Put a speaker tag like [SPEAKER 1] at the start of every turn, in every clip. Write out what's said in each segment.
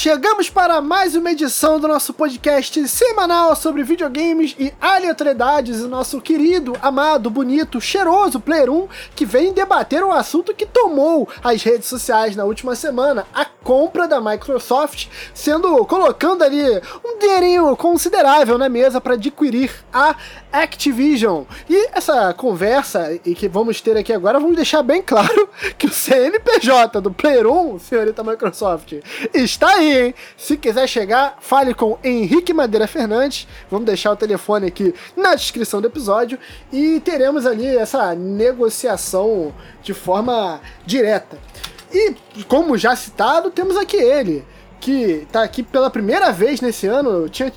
[SPEAKER 1] chegamos para mais uma edição do nosso podcast semanal sobre videogames e aleatoriedades. O nosso querido, amado, bonito, cheiroso Player 1 que vem debater um assunto que tomou as redes sociais na última semana: a compra da Microsoft, sendo colocando ali um dinheirinho considerável na mesa para adquirir a Activision. E essa conversa e que vamos ter aqui agora, vamos deixar bem claro que o CNPJ do Player 1, senhorita Microsoft, está aí, hein? Se quiser chegar, fale com Henrique Madeira Fernandes. Vamos deixar o telefone aqui na descrição do episódio e teremos ali essa negociação de forma direta. E, como já citado, temos aqui ele, que está aqui pela primeira vez nesse ano. Tinha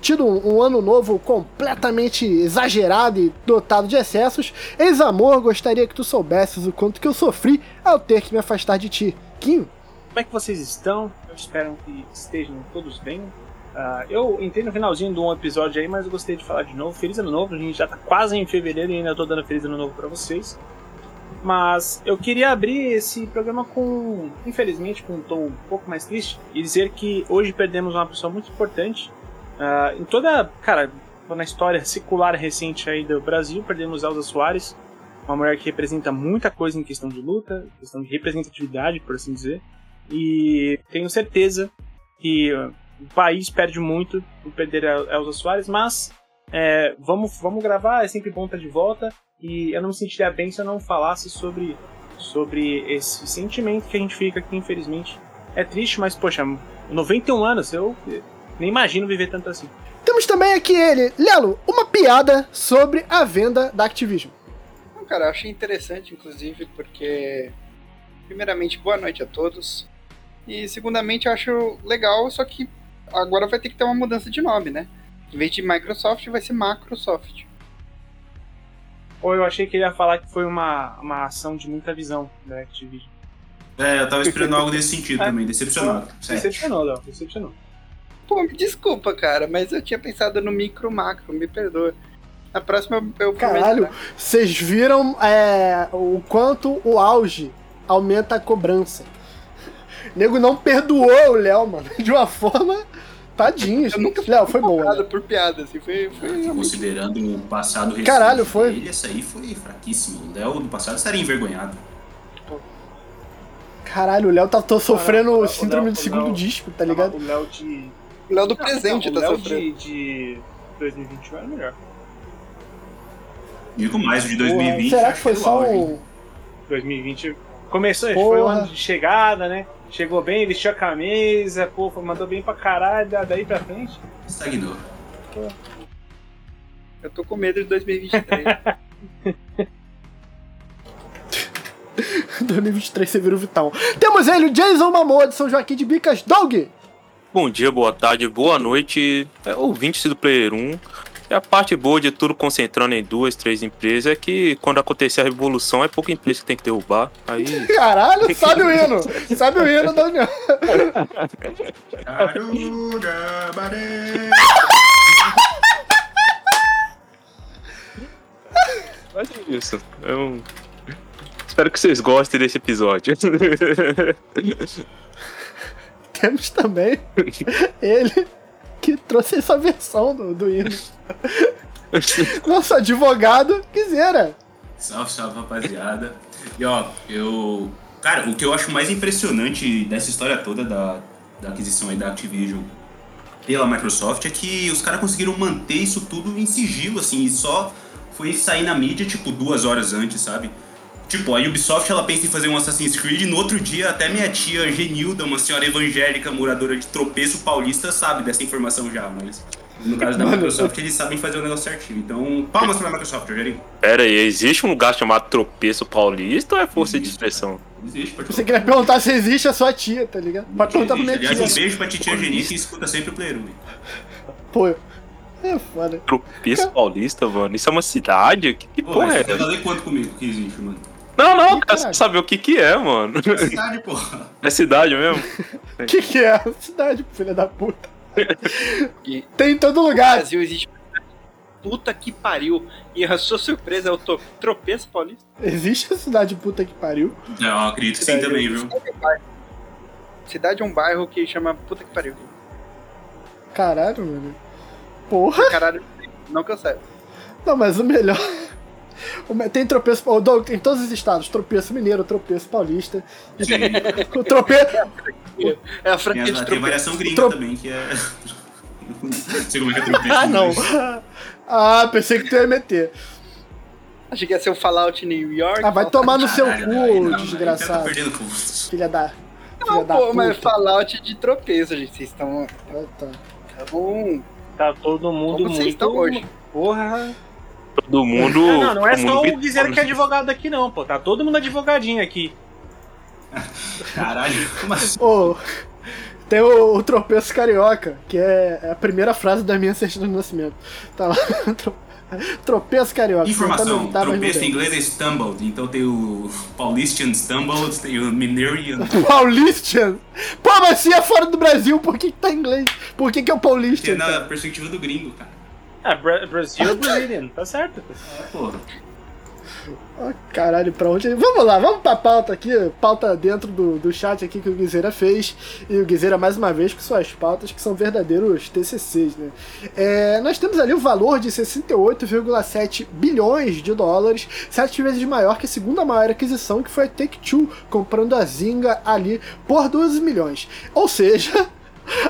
[SPEAKER 1] tido um, um, ano novo completamente exagerado e dotado de excessos. Ex-amor, gostaria que tu soubesses o quanto que eu sofri ao ter que me afastar de ti. Kim?
[SPEAKER 2] Como é que vocês estão? Eu espero que estejam todos bem. Uh, eu entrei no finalzinho de um episódio aí, mas eu gostei de falar de novo. Feliz ano novo, a gente já tá quase em fevereiro e ainda tô dando feliz ano novo para vocês. Mas eu queria abrir esse programa com, infelizmente, com um tom um pouco mais triste e dizer que hoje perdemos uma pessoa muito importante Uh, em toda, cara, na história secular recente aí do Brasil, perdemos Elza Soares, uma mulher que representa muita coisa em questão de luta, questão de representatividade, por assim dizer. E tenho certeza que uh, o país perde muito por perder a Elza Soares, mas é, vamos, vamos gravar, é sempre bom estar de volta. E eu não me sentiria bem se eu não falasse sobre, sobre esse sentimento que a gente fica aqui, infelizmente. É triste, mas, poxa, 91 anos, eu nem imagino viver tanto assim.
[SPEAKER 1] Temos também aqui ele, Lelo, uma piada sobre a venda da Activision.
[SPEAKER 3] Não, cara, eu achei interessante, inclusive, porque. Primeiramente, boa noite a todos. E segundamente, eu acho legal, só que agora vai ter que ter uma mudança de nome, né? Em vez de Microsoft, vai ser Macrosoft.
[SPEAKER 2] Ou eu achei que ele ia falar que foi uma, uma ação de muita visão da Activision.
[SPEAKER 4] É, eu tava esperando algo desse sentido também, decepcionado.
[SPEAKER 2] Decepcionou, Léo, decepcionou.
[SPEAKER 3] Pô, me desculpa, cara, mas eu tinha pensado no micro macro, me perdoa. A próxima eu
[SPEAKER 1] Caralho, vocês viram é, o quanto o auge aumenta a cobrança. O nego não perdoou o Léo, mano, de uma forma. Tadinho,
[SPEAKER 3] eu nunca Léo, foi bom. Né? por piada, assim, foi. foi
[SPEAKER 4] Considerando o passado
[SPEAKER 1] recente. Caralho, foi.
[SPEAKER 4] Dele, essa aí foi fraquíssimo. O Léo do passado estaria envergonhado.
[SPEAKER 1] Caralho, o Léo tá tô sofrendo Caralho, síndrome do segundo disco, tá ligado?
[SPEAKER 2] O Léo de
[SPEAKER 3] o Léo do presente não,
[SPEAKER 2] tá
[SPEAKER 3] Léo sofrendo.
[SPEAKER 2] De, de 2021 era melhor.
[SPEAKER 4] Digo mais, o de 2020.
[SPEAKER 1] Será que foi só
[SPEAKER 2] o. 2020 começou, Porra. foi o ano de chegada, né? Chegou bem, vestiu a camisa, pô, mandou bem pra caralho, daí pra frente.
[SPEAKER 4] Estagnou.
[SPEAKER 3] Eu tô com medo de 2023.
[SPEAKER 1] 2023 você vira o Vitão. Temos ele, o Jason Momoa de São Joaquim de Bicas, Dog!
[SPEAKER 5] Bom dia, boa tarde, boa noite, é, ouvintes do Player 1. E a parte boa de tudo concentrando em duas, três empresas é que quando acontecer a revolução é pouca empresa que tem que derrubar. Aí...
[SPEAKER 1] Caralho, sabe o hino! Sabe o hino da União.
[SPEAKER 5] Mas é isso. Eu espero que vocês gostem desse episódio.
[SPEAKER 1] temos também ele que trouxe essa versão do, do hino. Nosso advogado Quisera.
[SPEAKER 4] Salve, salve, rapaziada. E ó, eu. Cara, o que eu acho mais impressionante dessa história toda da, da aquisição aí da Activision pela Microsoft é que os caras conseguiram manter isso tudo em sigilo, assim, e só foi sair na mídia, tipo, duas horas antes, sabe? Tipo, a Ubisoft ela pensa em fazer um Assassin's Creed e no outro dia até minha tia Genilda, uma senhora evangélica moradora de Tropeço Paulista, sabe dessa informação já, mas no caso da Microsoft eles sabem fazer o negócio certinho. Então, palmas pra Microsoft, Rogerinho.
[SPEAKER 5] Pera aí, existe um lugar chamado Tropeço Paulista ou é força existe, de expressão?
[SPEAKER 1] Existe, pode Você queria perguntar se existe a sua tia, tá ligado? Pode perguntar pra minha
[SPEAKER 4] Aliás, tia. um beijo pra titia Geni que escuta sempre o Player
[SPEAKER 1] Pô, é foda.
[SPEAKER 5] Tropeço Paulista, mano. Isso é uma cidade? Que, que Pô, porra é?
[SPEAKER 4] Você tá quanto comigo que existe, mano?
[SPEAKER 5] Não, não, quero cara, saber o que que é, mano.
[SPEAKER 4] É cidade, porra.
[SPEAKER 5] É cidade mesmo?
[SPEAKER 1] O que que é? Cidade, filha da puta. Tem em todo lugar.
[SPEAKER 3] No Brasil existe puta que pariu. E a sua surpresa é o tropeço paulista?
[SPEAKER 1] Existe a cidade puta que pariu?
[SPEAKER 4] Não, acredito que sim também, viu?
[SPEAKER 3] cidade é um bairro que chama Puta que pariu.
[SPEAKER 1] Caralho, mano. Porra!
[SPEAKER 3] Caralho, não cancela.
[SPEAKER 1] Não, mas o melhor. Tem tropeço. O Doug, tem todos os estados: tropeço mineiro, tropeço paulista. O tropeço.
[SPEAKER 3] É a franquia de
[SPEAKER 4] as, tem a
[SPEAKER 3] tropeço.
[SPEAKER 4] variação gringa
[SPEAKER 1] Tro-
[SPEAKER 4] também, que é. Não sei como é que é tropeço.
[SPEAKER 1] Ah, não.
[SPEAKER 4] mas-
[SPEAKER 1] Ah, pensei que tu ia meter.
[SPEAKER 3] Achei que ia ser o Fallout New York.
[SPEAKER 1] Ah, vai tomar no seu
[SPEAKER 4] Caralho,
[SPEAKER 1] cu,
[SPEAKER 4] não,
[SPEAKER 1] desgraçado.
[SPEAKER 4] Tá perdendo pontos.
[SPEAKER 1] Filha da. Filha
[SPEAKER 3] Não,
[SPEAKER 1] da
[SPEAKER 3] pô,
[SPEAKER 1] puta.
[SPEAKER 3] mas Fallout de tropeço, gente. Vocês estão.
[SPEAKER 1] Ah, tá.
[SPEAKER 3] Bom,
[SPEAKER 2] Tá todo mundo
[SPEAKER 3] como vocês
[SPEAKER 2] muito.
[SPEAKER 3] estão hoje?
[SPEAKER 2] Porra.
[SPEAKER 5] Todo mundo.
[SPEAKER 2] Não, não, não é só o. Guizeiro que é advogado aqui, não, pô. Tá todo mundo advogadinho aqui.
[SPEAKER 4] Caralho, como assim?
[SPEAKER 1] Ô, tem o, o tropeço carioca, que é é a primeira frase da minha certidão de nascimento. Tá lá. tro- Tropeço carioca.
[SPEAKER 4] Informação,
[SPEAKER 1] tá,
[SPEAKER 4] tropeço em inglês é stumbled, então tem o Paulistian stumbled, tem o Minerian.
[SPEAKER 1] Paulistian? Pô, mas se é fora do Brasil, por que, que tá em inglês? Por que, que é o
[SPEAKER 4] Que é na perspectiva do gringo, cara.
[SPEAKER 2] Ah, Bra Brasil Brazilian, tá certo.
[SPEAKER 4] Porra.
[SPEAKER 1] Ah, caralho, pra onde. Vamos lá, vamos pra pauta aqui. Pauta dentro do, do chat aqui que o Guizeira fez. E o Guizeira, mais uma vez, com suas pautas que são verdadeiros TCCs, né? É, nós temos ali o valor de 68,7 bilhões de dólares, sete vezes maior que a segunda maior aquisição, que foi a Take-Two, comprando a Zynga ali por 12 milhões. Ou seja.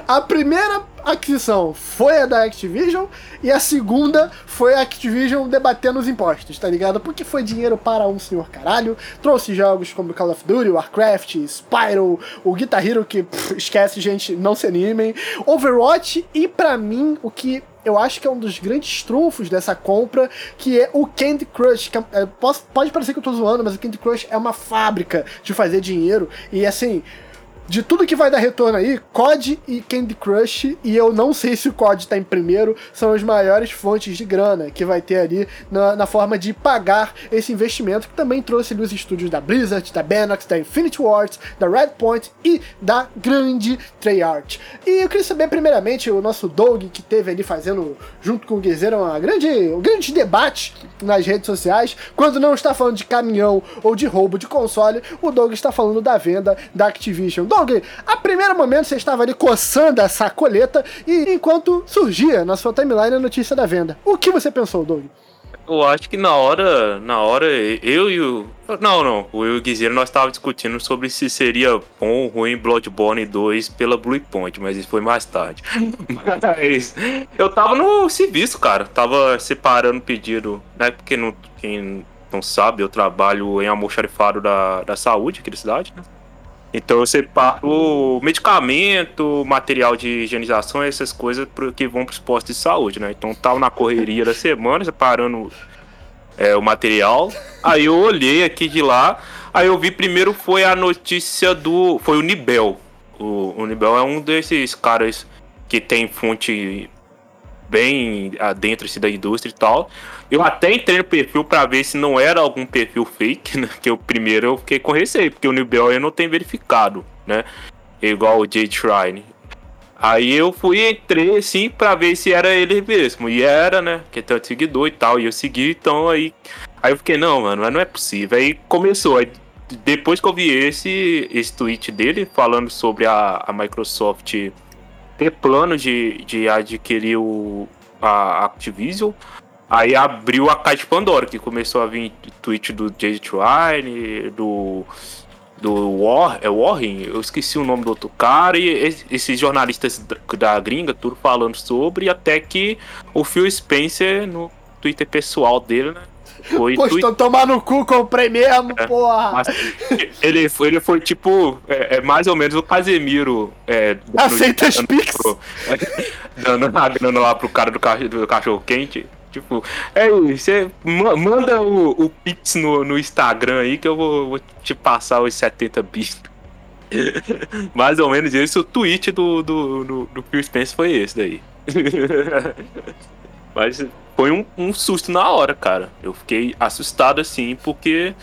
[SPEAKER 1] A primeira aquisição foi a da Activision e a segunda foi a Activision debatendo os impostos, tá ligado? Porque foi dinheiro para um senhor caralho, trouxe jogos como Call of Duty, Warcraft, Spyro, o Guitar Hero que pff, esquece, gente, não se animem, Overwatch e pra mim o que eu acho que é um dos grandes trunfos dessa compra, que é o Candy Crush. que é- é, pode parecer que eu tô zoando, mas o Candy Crush é uma fábrica de fazer dinheiro e assim de tudo que vai dar retorno aí, COD e Candy Crush, e eu não sei se o COD tá em primeiro, são as maiores fontes de grana que vai ter ali na, na forma de pagar esse investimento, que também trouxe ali os estúdios da Blizzard, da Benox, da Infinity Ward, da Redpoint e da grande Treyarch. E eu queria saber, primeiramente, o nosso Doug, que teve ali fazendo, junto com o Guizeira, uma grande, um grande debate nas redes sociais, quando não está falando de caminhão ou de roubo de console, o Doug está falando da venda da Activision. Doug, a primeiro momento você estava ali coçando a sacoleta e enquanto surgia na sua timeline a notícia da venda. O que você pensou, Doug?
[SPEAKER 5] Eu acho que na hora, na hora, eu e o. Não, não. O eu o Guizeiro nós estávamos discutindo sobre se seria bom ou ruim Bloodborne 2 pela Blue Point, mas isso foi mais tarde. Mas eu tava no serviço, cara. Tava separando pedido, né? Porque não, quem não sabe, eu trabalho em almoxarifado da, da saúde aqui da cidade, né? Então eu separo medicamento, material de higienização, essas coisas que vão para os postos de saúde, né? Então tava na correria da semana, separando é, o material. Aí eu olhei aqui de lá, aí eu vi primeiro foi a notícia do. Foi o Nibel. O, o Nibel é um desses caras que tem fonte bem adentro assim, da indústria e tal. Eu até entrei no perfil pra ver se não era algum perfil fake, né? Que o primeiro eu fiquei com receio, porque o Nibel eu não tem verificado, né? Igual o Jade Shrine. Aí eu fui, entrei assim pra ver se era ele mesmo. E era, né? Que tem tanto seguidor e tal. E eu segui, então aí. Aí eu fiquei, não, mano, mas não é possível. Aí começou. Aí, depois que eu vi esse, esse tweet dele falando sobre a, a Microsoft ter plano de, de adquirir o, a Activision. Aí abriu a caixa de Pandora, que começou a vir tweet do Jay Trine, do. Do War, é Warren, eu esqueci o nome do outro cara, e es- esses jornalistas da gringa, tudo falando sobre, até que o Phil Spencer, no Twitter pessoal dele, né? Foi
[SPEAKER 1] Postou tomar no cu, comprei mesmo,
[SPEAKER 5] É.
[SPEAKER 1] porra.
[SPEAKER 5] mas ele, foi, ele foi tipo, é, é mais ou menos o Casemiro. É, dando-
[SPEAKER 1] Aceita as Pix?
[SPEAKER 5] Dando uma grana lá pro cara do, cachorro, do cachorro quente. Tipo, é você ma- manda o, o Pix no, no Instagram aí que eu vou, vou te passar os 70 bits. Mais ou menos esse, o tweet do, do, do, do Phil Spencer foi esse daí. Mas foi um, um susto na hora, cara. Eu fiquei assustado assim, porque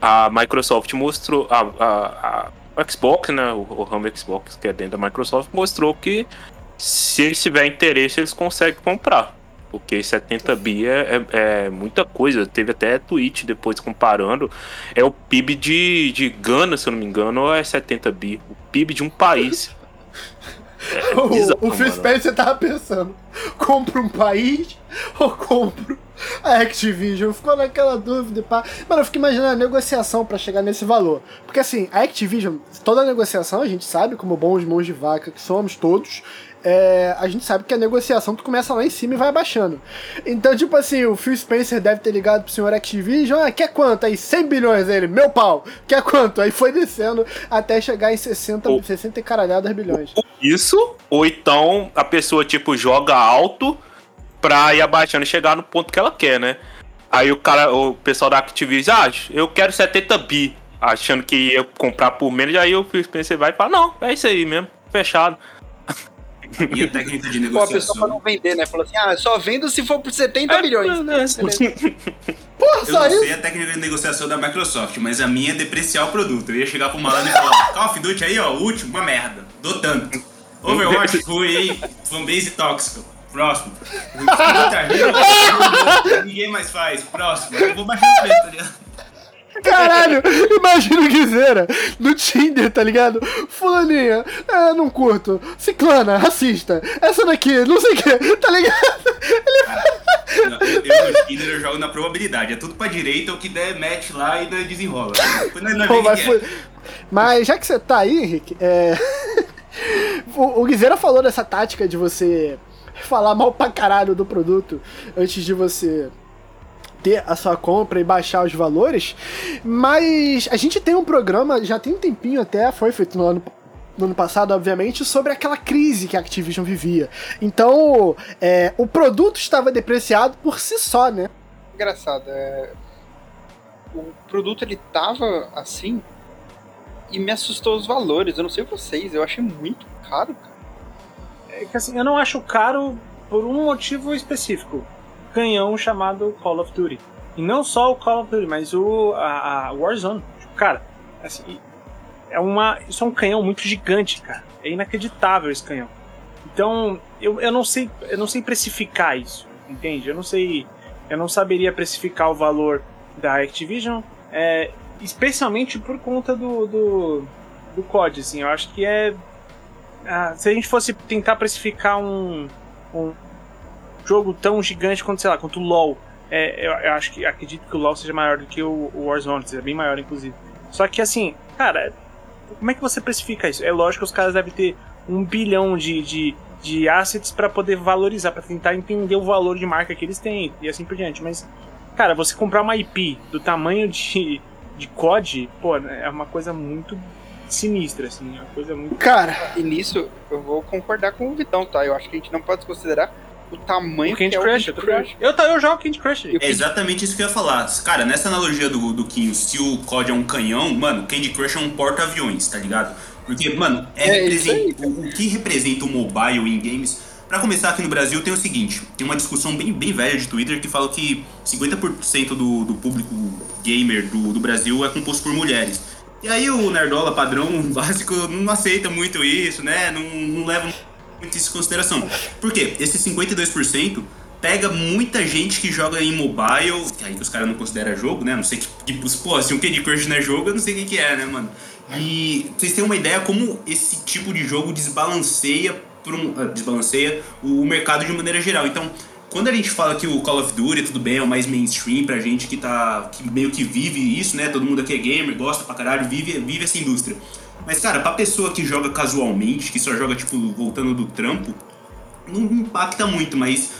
[SPEAKER 5] a Microsoft mostrou. A, a, a Xbox, né? O, o Home Xbox, que é dentro da Microsoft, mostrou que se eles tiverem interesse, eles conseguem comprar. Porque 70 bi é, é, é muita coisa. Teve até tweet depois comparando. É o PIB de, de Gana, se eu não me engano, ou é 70 bi? O PIB de um país.
[SPEAKER 1] O, o Phil Spencer tava pensando: compro um país ou compro a Activision? Ficou naquela dúvida. Pá. Mano, eu fico imaginando a negociação para chegar nesse valor. Porque assim, a Activision, toda a negociação, a gente sabe, como bons mãos de vaca que somos todos, é, a gente sabe que a negociação tu começa lá em cima e vai baixando. Então, tipo assim, o Phil Spencer deve ter ligado pro senhor Activision, ah, quer quanto? Aí 100 bilhões ele, meu pau, quer quanto? Aí foi descendo até chegar em 60, oh. 60 e caralhadas bilhões.
[SPEAKER 5] Isso, ou então a pessoa, tipo, joga alto pra ir abaixando e chegar no ponto que ela quer, né? Aí o cara, o pessoal da Activision, ah, eu quero 70 bi, achando que ia comprar por menos, aí o Phil Spencer vai e fala, não, é isso aí mesmo, fechado.
[SPEAKER 4] E a técnica de negociação. Pô, a pessoa
[SPEAKER 3] pra não vender, né? Falou assim: ah, só vendo se for por 70 é, milhões.
[SPEAKER 1] É, Porra,
[SPEAKER 4] eu não sei a técnica de negociação da Microsoft, mas a minha é depreciar o produto. Eu ia chegar pro malandro e falar: Call of Duty aí, ó, o último, uma merda. Dou tanto. Overwatch ruim? Fanbase tóxico. Próximo. Ninguém mais faz. Próximo. Eu vou baixar o preço, tá ligado?
[SPEAKER 1] Caralho, imagina o Guizeira no Tinder, tá ligado? Fulaninha, é, não curto. Ciclana, racista. Essa daqui, não sei o que, tá ligado?
[SPEAKER 4] Ele... Não, eu, no Tinder eu jogo na probabilidade. É tudo pra direita, o que der match lá e desenrola.
[SPEAKER 1] Pô, mas, foi... mas já que você tá aí, Henrique, é... o, o Guizeira falou dessa tática de você falar mal pra caralho do produto antes de você ter a sua compra e baixar os valores. Mas a gente tem um programa, já tem um tempinho até, foi feito no ano no ano passado, obviamente, sobre aquela crise que a Activision vivia. Então, é, o produto estava depreciado por si só, né?
[SPEAKER 3] Engraçado, é... o produto ele tava assim e me assustou os valores. Eu não sei vocês, eu achei muito caro, cara.
[SPEAKER 2] É que assim, eu não acho caro por um motivo específico canhão chamado Call of Duty. E não só o Call of Duty, mas o a, a Warzone. Tipo, cara, assim, é uma, isso é um canhão muito gigante, cara. É inacreditável esse canhão. Então, eu, eu não sei, eu não sei precificar isso, entende? Eu não sei, eu não saberia precificar o valor da Activision, é, especialmente por conta do, do, do COD, assim. Eu acho que é ah, se a gente fosse tentar precificar um, um jogo tão gigante quanto, sei lá, quanto o LoL. É, eu, eu, acho que acredito que o LoL seja maior do que o, o Warzone, seja bem maior, inclusive. Só que assim, cara, como é que você precifica isso? É lógico que os caras devem ter um bilhão de, de, de assets para poder valorizar, para tentar entender o valor de marca que eles têm e assim por diante. Mas, cara, você comprar uma IP do tamanho de, de COD, pô, é uma coisa muito sinistra, assim, é uma coisa muito.
[SPEAKER 3] Cara, e nisso eu vou concordar com o Vitão, tá? Eu acho que a gente não pode considerar o tamanho o
[SPEAKER 2] Candy
[SPEAKER 3] que é
[SPEAKER 2] Crush,
[SPEAKER 3] o
[SPEAKER 2] Candy Crush. Eu, eu jogo Candy Crush.
[SPEAKER 4] É exatamente isso que eu ia falar. Cara, nessa analogia do, do Kinho, se o COD é um canhão, mano, Candy Crush é um porta-aviões, tá ligado? Porque, mano, é, é o, o, que representa o mobile em games. Pra começar, aqui no Brasil tem o seguinte: tem uma discussão bem, bem velha de Twitter que fala que 50% do, do público gamer do, do Brasil é composto por mulheres. E aí o Nerdola padrão básico não aceita muito isso, né? Não, não leva muito isso em consideração. Por quê? Esse 52% pega muita gente que joga em mobile, que aí os caras não consideram jogo, né? Não sei que, que pô, se um Candy Crush não é jogo, eu não sei o que, que é, né, mano? E vocês têm uma ideia como esse tipo de jogo desbalanceia, um, uh, desbalanceia o mercado de maneira geral. Então, quando a gente fala que o Call of Duty, tudo bem, é o mais mainstream pra gente que tá. que meio que vive isso, né? Todo mundo aqui é gamer, gosta pra caralho, vive, vive essa indústria. Mas, cara, pra pessoa que joga casualmente, que só joga, tipo, voltando do trampo, não impacta muito, mas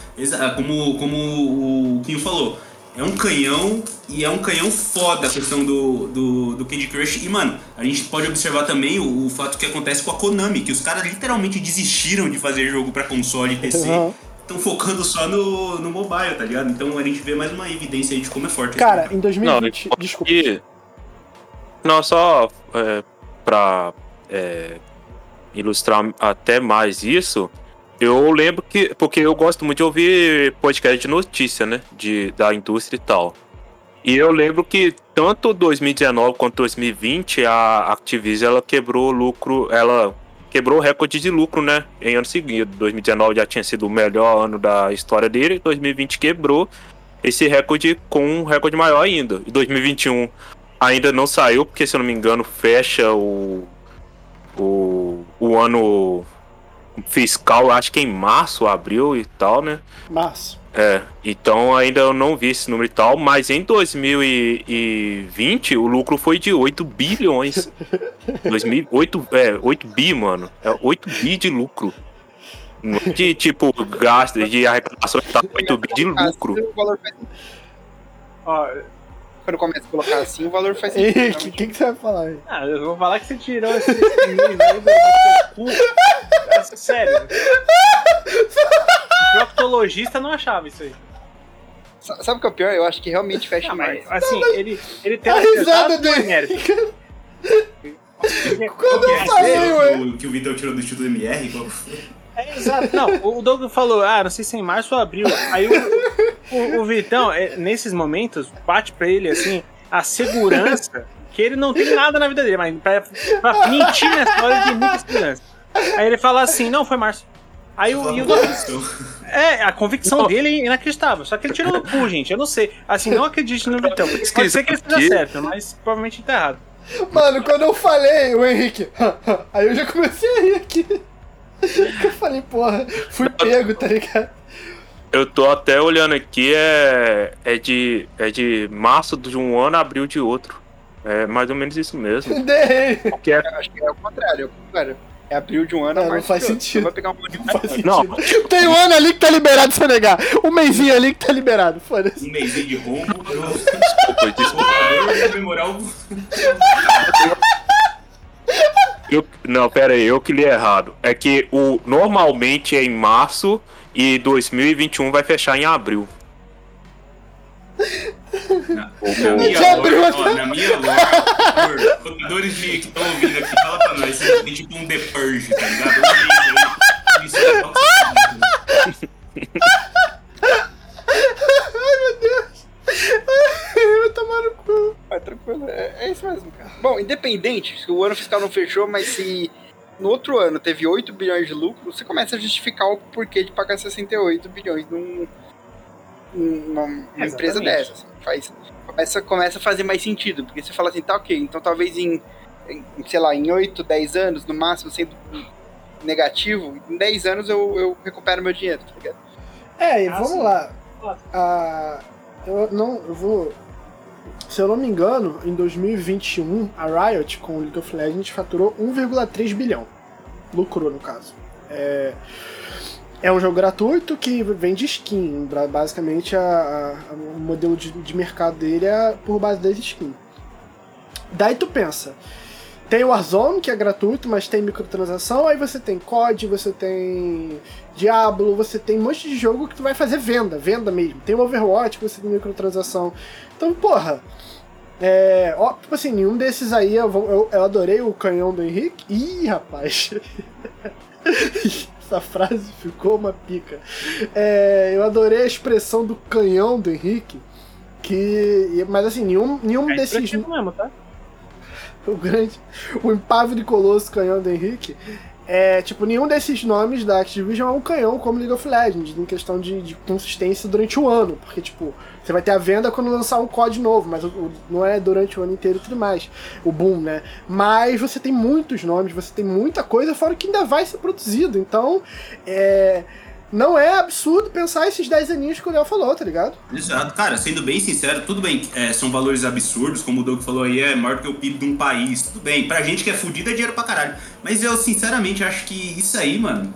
[SPEAKER 4] como, como o Kinho falou, é um canhão e é um canhão foda a questão do, do, do Candy Crush. E, mano, a gente pode observar também o, o fato que acontece com a Konami, que os caras literalmente desistiram de fazer jogo para console e PC. Uhum estão focando só no, no mobile, tá ligado? Então a gente vê mais uma evidência aí de como é forte.
[SPEAKER 1] Cara, em 2020, não, desculpa. Que...
[SPEAKER 5] Não, só é, pra é, ilustrar até mais isso, eu lembro que. Porque eu gosto muito de ouvir podcast de notícia, né? De, da indústria e tal. E eu lembro que tanto 2019 quanto 2020 a Activision ela quebrou lucro, ela quebrou recorde de lucro, né? Em ano seguinte. 2019 já tinha sido o melhor ano da história dele, 2020 quebrou esse recorde com um recorde maior ainda. E 2021 ainda não saiu, porque se eu não me engano, fecha o, o, o ano fiscal, acho que em março, abril e tal, né?
[SPEAKER 1] Março.
[SPEAKER 5] É, então ainda eu não vi esse número e tal, mas em 2020 o lucro foi de 8 bilhões. 2008, é, 8 bi, mano. É 8 bi de lucro. Não é De tipo, gasto, de arrecadação e tal, 8 bi de lucro.
[SPEAKER 2] Ó,
[SPEAKER 3] Quando começa a colocar assim, o valor faz sentido.
[SPEAKER 1] Henrique, o que, que você vai falar aí?
[SPEAKER 2] ah, eu vou falar que você tirou esse nível do, do seu cu. É, Sério. O proctologista não achava isso aí.
[SPEAKER 3] Sa- Sabe o que é o pior? Eu acho que realmente fecha
[SPEAKER 2] Ah, mas,
[SPEAKER 3] mais.
[SPEAKER 2] assim, ele, ele tem
[SPEAKER 1] A risada dele.
[SPEAKER 2] mérito.
[SPEAKER 1] Quando eu
[SPEAKER 2] É,
[SPEAKER 1] falei, ué.
[SPEAKER 4] O que o Vitor tirou do estudo MR? qual foi?
[SPEAKER 2] É, exato. Não, o Doug falou, ah, não sei se é em março ou abril. Aí o, o, o Vitão, é, nesses momentos, bate pra ele, assim, a segurança que ele não tem nada na vida dele, mas pra, pra mentir na história de muita segurança. Aí ele fala assim, não, foi março. Aí o, e o Doug, é, a convicção dele é inacreditável. Só que ele tirou no cu, gente. Eu não sei. Assim, não acredite no Vitão. Pode ser que ele esteja certo, mas provavelmente ele tá errado.
[SPEAKER 1] Mano, quando eu falei, o Henrique, aí eu já comecei a rir aqui. Eu falei, porra, fui pego, tá ligado?
[SPEAKER 5] Eu tô até olhando aqui, é, é, de, é de março de um ano, abril de outro. É mais ou menos isso mesmo.
[SPEAKER 1] Derrei.
[SPEAKER 5] Que é,
[SPEAKER 3] Eu acho que é o contrário. É o contrário. É abril de um ano,
[SPEAKER 1] É,
[SPEAKER 3] a
[SPEAKER 1] não
[SPEAKER 3] março
[SPEAKER 1] faz sentido.
[SPEAKER 3] Você vai pegar um
[SPEAKER 1] Não faz sentido.
[SPEAKER 5] Não.
[SPEAKER 1] Tem um ano ali que tá liberado se eu negar. Um mêsinho ali que tá liberado, foda-se.
[SPEAKER 4] Um mêsinho de rombo. Eu
[SPEAKER 5] desculpa, desculpa.
[SPEAKER 4] vou comemorar o.
[SPEAKER 5] Eu, não, pera aí, eu que li errado. É que o normalmente é em março e 2021 vai fechar em abril.
[SPEAKER 4] Na, na minha
[SPEAKER 1] até-
[SPEAKER 4] ó, na minha lore, por contadores de que estão ouvindo aqui, fala pra nós. Vocês tem tipo um The Purge, tá ligado? Um aí, isso é tóxico.
[SPEAKER 1] Ai, meu Deus. Ai, vai tomar no cu.
[SPEAKER 3] É, é isso mesmo, cara. Bom, independente, se o ano fiscal não fechou, mas se no outro ano teve 8 bilhões de lucro, você começa a justificar o porquê de pagar 68 bilhões num, numa, numa empresa dessa. assim. Faz, começa, começa a fazer mais sentido, porque você fala assim, tá ok, então talvez em, em, sei lá, em 8, 10 anos, no máximo, sendo negativo, em 10 anos eu, eu recupero meu dinheiro, tá ligado?
[SPEAKER 1] É, e
[SPEAKER 2] Ah,
[SPEAKER 1] vamos
[SPEAKER 2] sim.
[SPEAKER 1] lá.
[SPEAKER 2] Ah,
[SPEAKER 1] eu não, eu vou. Se eu não me engano, em 2021, a Riot com o League of Legends faturou 1,3 bilhão. Lucrou, no caso. É, é um jogo gratuito que vende skin. Basicamente, a- a- o modelo de, de mercado dele é por base das skins. Daí tu pensa, tem o Warzone, que é gratuito, mas tem microtransação, aí você tem COD, você tem Diablo, você tem um monte de jogo que tu vai fazer venda, venda mesmo. Tem o Overwatch, que você tem microtransação. Então, porra, é, ó, tipo assim, nenhum desses aí eu, vou- eu, eu adorei o canhão do Henrique. Ih, rapaz. Essa frase ficou uma pica. É, eu adorei a expressão do canhão do Henrique. Que, mas assim, nenhum, nenhum
[SPEAKER 2] É
[SPEAKER 1] desses
[SPEAKER 2] mesmo, tá?
[SPEAKER 1] o grande, o impávido e colosso canhão do Henrique, é, tipo, nenhum desses nomes da Activision é um canhão como League of Legends, em questão de, de consistência durante o ano, porque, tipo, você vai ter a venda quando lançar um COD novo, mas o- o- não é durante o ano inteiro e tudo mais, o boom, né? Mas você tem muitos nomes, você tem muita coisa, fora que ainda vai ser produzido, então, é... Não é absurdo pensar esses 10 aninhos que o Léo falou, tá ligado?
[SPEAKER 4] Exato, cara, sendo bem sincero, tudo bem, é, são valores absurdos, como o Doug falou aí, é maior que o PIB de um país, tudo bem, pra gente que é fudido é dinheiro pra caralho. Mas eu, sinceramente, acho que isso aí, mano.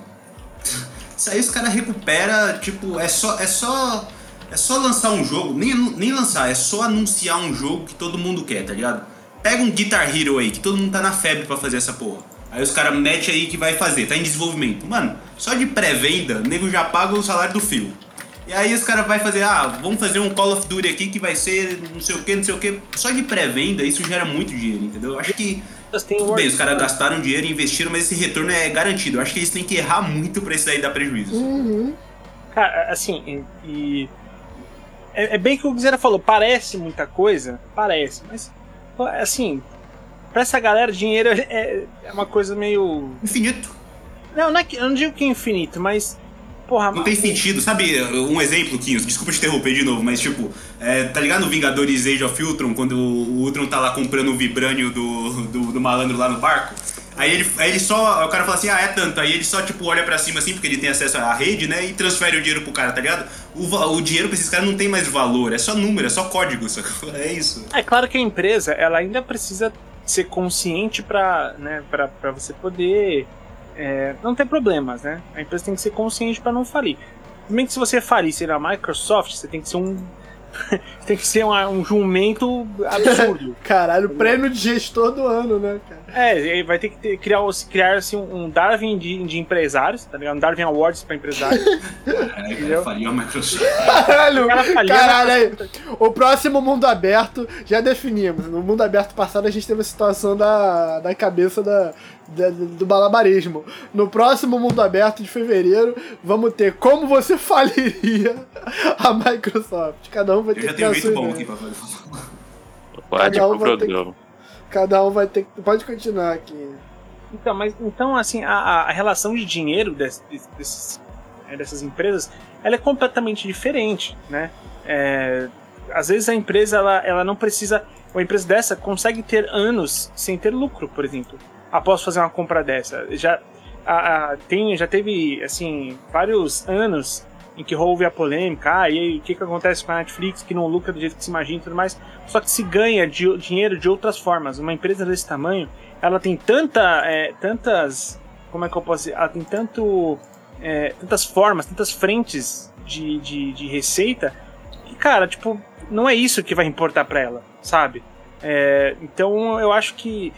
[SPEAKER 4] Isso aí os caras recuperam, tipo, é só. É só. É só lançar um jogo, nem, nem lançar, é só anunciar um jogo que todo mundo quer, tá ligado? Pega um Guitar Hero aí, que todo mundo tá na febre pra fazer essa porra. Aí os caras metem aí que vai fazer, tá em desenvolvimento. Mano, só de pré-venda, o nego já paga o salário do fio. E aí os caras vai fazer, ah, vamos fazer um Call of Duty aqui que vai ser não sei o que, não sei o que. Só de pré-venda isso gera muito dinheiro, entendeu? Eu acho que tudo bem, os caras gastaram dinheiro e investiram, mas esse retorno é garantido. Eu acho que eles têm que errar muito pra isso daí dar prejuízo.
[SPEAKER 1] Uhum.
[SPEAKER 2] Cara, assim, e. e- É, é bem que o Guizera falou, parece muita coisa, parece, mas assim, pra essa galera, dinheiro é, é uma coisa meio.
[SPEAKER 4] Infinito.
[SPEAKER 2] Não, não é que, eu não digo que é infinito, mas. Porra,
[SPEAKER 4] Não tem sentido, sabe? Um exemplo, Quinhos, desculpa te interromper de novo, mas tipo, é, tá ligado no Vingadores Age of Ultron, quando o Ultron tá lá comprando o vibrânio do, do, do malandro lá no barco? Aí ele, aí ele só. O cara fala assim, ah, é tanto. Aí ele só, tipo, olha pra cima assim, porque ele tem acesso à rede, né? E transfere o dinheiro pro cara, tá ligado? O, o dinheiro pra esses caras não tem mais valor, é só número, é só código, sacou? É isso.
[SPEAKER 2] É claro que a empresa ela ainda precisa ser consciente para né, você poder é, não ter problemas, né? A empresa tem que ser consciente para não falir. Também que se você falir ser a Microsoft, você tem que ser um tem que ser uma- um jumento absurdo.
[SPEAKER 1] Caralho, prêmio de gestor do ano, né, cara?
[SPEAKER 2] é, e aí vai ter que ter- criar, criar assim, um Darwin de, de empresários, tá ligado? Um Darwin Awards para empresários.
[SPEAKER 4] É, cara, faria a Microsoft.
[SPEAKER 1] Caralho,
[SPEAKER 2] O cara faliu,
[SPEAKER 1] caralho, aí. O próximo mundo aberto, já definimos. No mundo aberto passado a gente teve a situação da, da cabeça da- do malabarismo. No próximo mundo aberto de fevereiro, vamos ter como você faliria a Microsoft. Cada um vai
[SPEAKER 4] Eu
[SPEAKER 1] ter
[SPEAKER 4] já
[SPEAKER 1] que
[SPEAKER 4] tenho um
[SPEAKER 1] dar a
[SPEAKER 4] jeito
[SPEAKER 1] sua
[SPEAKER 4] bom aqui pra fazer.
[SPEAKER 5] Pode
[SPEAKER 1] um
[SPEAKER 5] pro
[SPEAKER 1] vai ter
[SPEAKER 5] programa.
[SPEAKER 1] Cada um vai ter que. Pode continuar aqui.
[SPEAKER 2] Então, mas então assim, a, a relação de dinheiro des- des- desses, é, dessas empresas, ela é completamente diferente, né? É, às vezes a empresa ela, ela não precisa, uma empresa dessa consegue ter anos sem ter lucro, por exemplo, após fazer uma compra dessa. Já a, a- tem, já teve assim vários anos em que houve a polêmica, ah, e aí o que, que acontece com a Netflix que não lucra do jeito que se imagina e tudo mais, só que se ganha de- dinheiro de outras formas. Uma empresa desse tamanho ela tem tanta, é, tantas, como é que eu posso dizer, ela tem tanto, é, tantas formas, tantas frentes de, de, de receita que, cara, tipo, não é isso que vai importar pra ela, sabe? É, então eu acho que,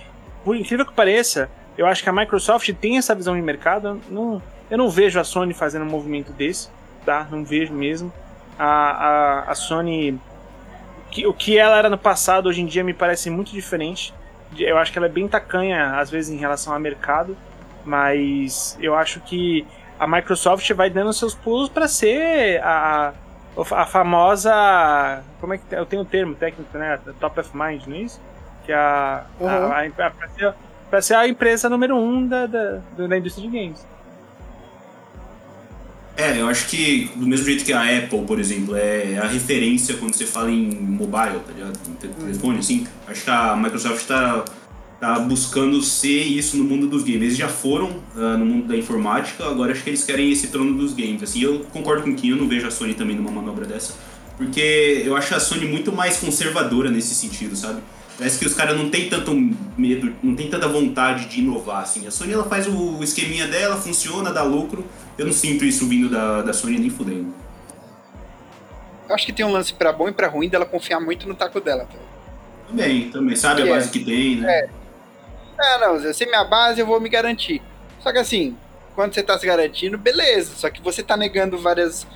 [SPEAKER 2] por incrível que pareça, eu acho que a Microsoft tem essa visão de mercado. Não, eu não vejo a Sony fazendo um movimento desse, tá? Não vejo mesmo. A, a, a Sony, que, o que ela era no passado, hoje em dia me parece muito diferente eu acho que ela é bem tacanha, às vezes, em relação ao mercado, mas eu acho que a Microsoft vai dando seus pulos para ser a, a famosa. Como é que eu tenho o termo técnico, né? Top of mind, não é isso? Que é a.
[SPEAKER 1] Uhum.
[SPEAKER 2] a, a, a pra, ser, pra ser a empresa número um da, da, da indústria de games.
[SPEAKER 4] É, eu acho que do mesmo jeito que a Apple, por exemplo, é a referência quando você fala em mobile, tá ligado? Em te- telefone, assim. Acho que a Microsoft tá, tá buscando ser isso no mundo dos games. Eles já foram ah, no mundo da informática, agora acho que eles querem esse trono dos games. Assim, eu concordo com o Kim, eu não vejo a Sony também numa manobra dessa. Porque eu acho a Sony muito mais conservadora nesse sentido, sabe? Parece que os caras não tem tanto medo, não tem tanta vontade de inovar, assim. A Sony ela faz o esqueminha dela, funciona, dá lucro. Eu não sinto isso vindo da, da Sony nem fudendo.
[SPEAKER 3] Eu acho que tem um lance pra bom e pra ruim dela confiar muito no taco dela. Tá?
[SPEAKER 4] Também, também. Sabe
[SPEAKER 3] Que
[SPEAKER 4] a
[SPEAKER 3] é?
[SPEAKER 4] base que tem, né?
[SPEAKER 3] Ah, não, eu sei minha base, eu vou me garantir. Só que assim, quando você tá se garantindo, beleza. Só que você tá negando várias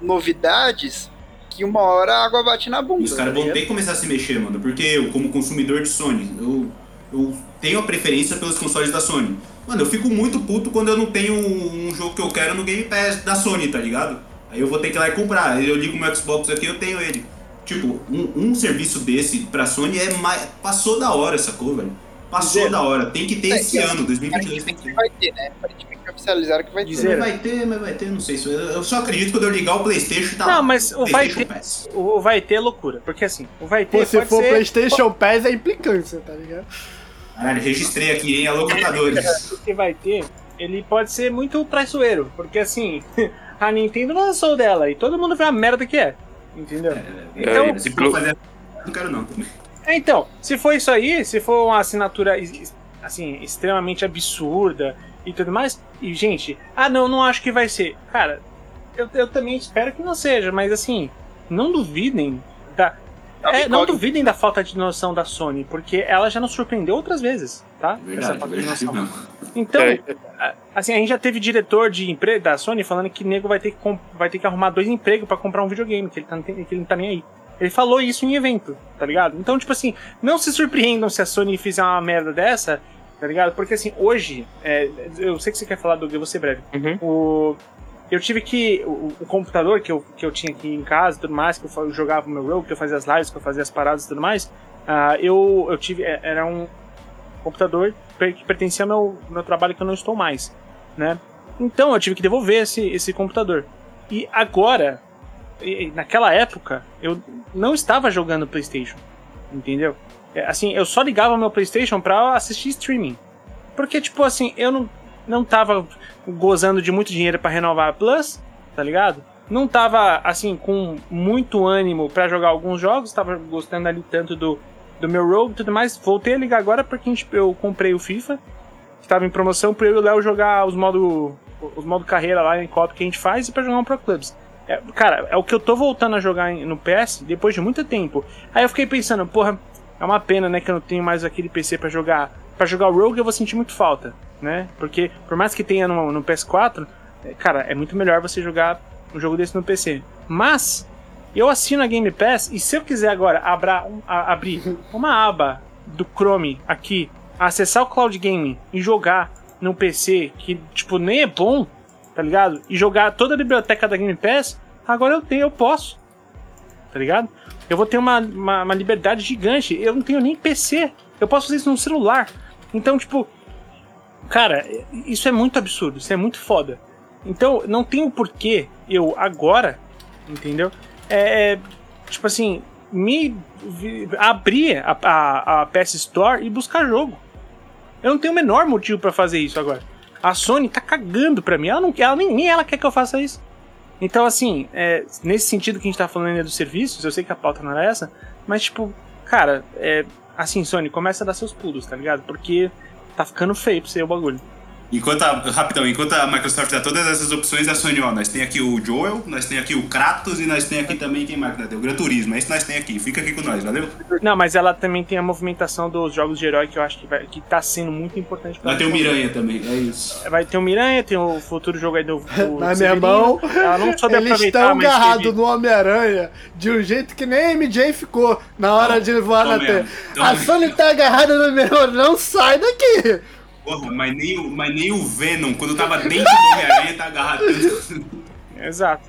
[SPEAKER 3] novidades que uma hora a água bate na bunda.
[SPEAKER 4] E os caras vão
[SPEAKER 3] tá
[SPEAKER 4] ter que começar a se mexer, mano. Porque eu, como consumidor de Sony, eu, eu tenho a preferência pelos consoles da Sony. Mano, eu fico muito puto quando eu não tenho um jogo que eu quero no Game Pass da Sony, tá ligado? Aí eu vou ter que ir lá e comprar. Eu ligo o meu Xbox aqui eu tenho ele. Tipo, um, um serviço desse pra Sony é mais. Passou da hora, sacou, velho? Passou da hora. Tem que ter
[SPEAKER 3] É,
[SPEAKER 4] esse
[SPEAKER 3] e
[SPEAKER 4] ano,
[SPEAKER 3] assim,
[SPEAKER 4] 2022 tem que ter.
[SPEAKER 3] Vai ter, né? Aparentemente oficializaram que vai ter.
[SPEAKER 2] Dizer-
[SPEAKER 4] Mas vai ter, mas vai ter, não sei. se- Eu só acredito quando eu ligar o Playstation e tá
[SPEAKER 2] Não,
[SPEAKER 4] lá.
[SPEAKER 2] mas o vai
[SPEAKER 4] PlayStation
[SPEAKER 2] ter-
[SPEAKER 4] Pass.
[SPEAKER 2] O, vai ter é loucura, porque assim, o vai ter
[SPEAKER 1] Pô, se
[SPEAKER 2] pode
[SPEAKER 1] for
[SPEAKER 2] ser...
[SPEAKER 1] PlayStation Pass é implicância, tá ligado?
[SPEAKER 4] Caralho, registrei aqui, hein? Alô, computadores.
[SPEAKER 2] o que vai ter, ele pode ser muito traiçoeiro, porque assim, a Nintendo lançou dela e todo mundo vê a merda que é, entendeu? Então-
[SPEAKER 4] É, se for fazer. Não quero não também.
[SPEAKER 2] É, então, se for isso aí, se for uma assinatura assim, extremamente absurda e tudo mais, e gente, ah não, não acho que vai ser. Cara, eu, eu também espero que não seja, mas assim, não duvidem da. É, não duvidem da falta de noção da Sony, porque ela já nos surpreendeu outras vezes, tá? Essa
[SPEAKER 4] Verdade,
[SPEAKER 2] falta de noção. Então,
[SPEAKER 5] É.
[SPEAKER 2] assim, a gente já teve diretor de empresa da Sony falando que nego vai ter que, vai ter que arrumar dois empregos pra comprar um videogame, que ele, tá, que ele não tá nem aí. Ele falou isso em evento, tá ligado? Então, tipo assim, não se surpreendam se a Sony fizer uma merda dessa, tá ligado? Porque assim, hoje, é, eu sei que você quer falar do eu vou ser breve.
[SPEAKER 5] Uhum.
[SPEAKER 2] O, eu tive que. O, o computador que eu, que eu tinha aqui em casa tudo mais, que eu jogava o meu jogo, que eu fazia as lives, que eu fazia as paradas e tudo mais, Ah, eu, eu tive. é, Era um computador que pertencia ao meu, meu trabalho que eu não estou mais, né? Então eu tive que devolver esse, esse computador. E agora, naquela época, eu não estava jogando PlayStation, entendeu? É, Assim, eu só ligava meu PlayStation pra assistir streaming. Porque, tipo assim, eu não, não tava gozando de muito dinheiro pra renovar a Plus, tá ligado? Não tava, assim, com muito ânimo pra jogar alguns jogos, tava gostando ali tanto do, do meu Rogue e tudo mais. Voltei a ligar agora porque gente, eu comprei o FIFA, que tava em promoção, pra eu e o Léo jogar os modo, os modo carreira lá em cop que a gente faz e pra jogar um Pro Clubs. É, cara, é o que eu tô voltando a jogar no PS depois de muito tempo. Aí eu fiquei pensando, porra, é uma pena, né, que eu não tenho mais aquele PC pra jogar. Pra jogar o Rogue eu vou sentir muito falta, né? Porque por mais que tenha no, no PS4, é, cara, é muito melhor você jogar um jogo desse no PC. Mas eu assino a Game Pass e se eu quiser agora um- a- abrir uma aba do Chrome aqui, acessar o Cloud Gaming e jogar num PC que tipo nem é bom, tá ligado? E jogar toda a biblioteca da Game Pass, agora eu tenho, eu posso. Tá ligado? Eu vou ter uma, uma, uma liberdade gigante. Eu não tenho nem PC. Eu posso fazer isso no celular. Então, tipo, cara, isso é muito absurdo, isso é muito foda. Então, não tem porquê eu agora, entendeu? É, é, tipo assim, me vi- abrir a, a, a PS Store e buscar jogo. Eu não tenho o menor motivo pra fazer isso agora. A Sony tá cagando pra mim. Ela não, ela, nem, nem ela quer que eu faça isso. Então, assim, é, nesse sentido que a gente tá falando ainda dos serviços, eu sei que a pauta não era essa, mas, tipo, cara, é, assim, Sony, começa a dar seus pulos, tá ligado? Porque tá ficando feio pra você o bagulho.
[SPEAKER 4] Enquanto a, rapidão, enquanto a Microsoft dá todas essas opções, a Sony, ó, nós tem aqui o Joel, nós tem aqui o Kratos e nós tem aqui também quem mais? O Gran Turismo, é isso que nós tem aqui. Fica aqui com nós, valeu?
[SPEAKER 2] Não, mas ela também tem a movimentação dos jogos de herói que eu acho que, vai, que tá sendo muito importante pra
[SPEAKER 4] Nós tem o Miranha também, é isso.
[SPEAKER 2] Vai ter o Miranha, tem o futuro jogo aí do. do
[SPEAKER 1] meu
[SPEAKER 2] Severino.
[SPEAKER 1] irmão,
[SPEAKER 2] ela não soube
[SPEAKER 1] eles estão agarrados no Homem-Aranha de um jeito que nem a MJ ficou na hora de voar na terra. A
[SPEAKER 4] mesmo.
[SPEAKER 1] Sony tá agarrada no meu, não sai daqui!
[SPEAKER 4] Porra, mas nem, o- mas nem o Venom, quando tava dentro do Homem-Aranha, tá agarrado.
[SPEAKER 2] Exato.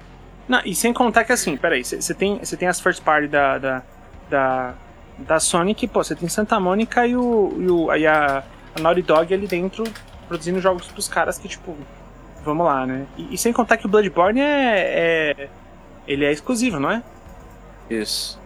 [SPEAKER 2] Não, e sem contar que assim, peraí, você tem, cê tem as first party da, da, da, da Sony que, pô, você tem Santa Mônica e, o, e, o, e a, a Naughty Dog ali dentro produzindo jogos pros caras que, tipo, vamos lá, né? E, e sem contar que o Bloodborne é, é. Ele é exclusivo, não é?
[SPEAKER 5] Isso.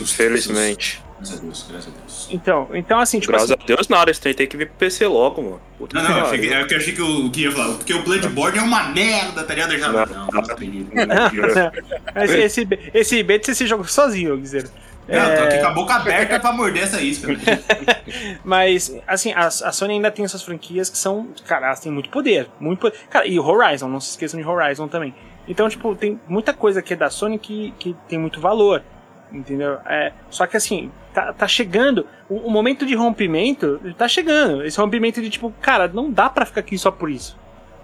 [SPEAKER 5] Infelizmente.
[SPEAKER 4] Graças a Deus, graças a Deus.
[SPEAKER 2] Então, então assim, tipo
[SPEAKER 5] Graças
[SPEAKER 2] assim,
[SPEAKER 5] a Deus nada, esse trem tem que vir pro PC logo, mano. Puta
[SPEAKER 4] Não, não, eu que, é que eu achei que o que ia falar, porque o Bloodborne é uma merda, tá ligado? Eu já,
[SPEAKER 5] Não.
[SPEAKER 4] não, não, acredito.
[SPEAKER 2] Esse, esse bait você se jogou sozinho, Guizeiro.
[SPEAKER 4] Não, tô
[SPEAKER 2] É.
[SPEAKER 4] aqui com a boca aberta pra morder essa isca. né?
[SPEAKER 2] Mas, assim, a, a Sony ainda tem essas franquias que são, cara, elas têm muito poder. Muito poder. Cara, e Horizon, não se esqueçam de Horizon também. Então, tipo, tem muita coisa que é da Sony que, que tem muito valor. Entendeu? É, só que assim, tá, tá chegando. O, o momento de rompimento tá chegando. Esse rompimento de tipo, cara, não dá pra ficar aqui só por isso.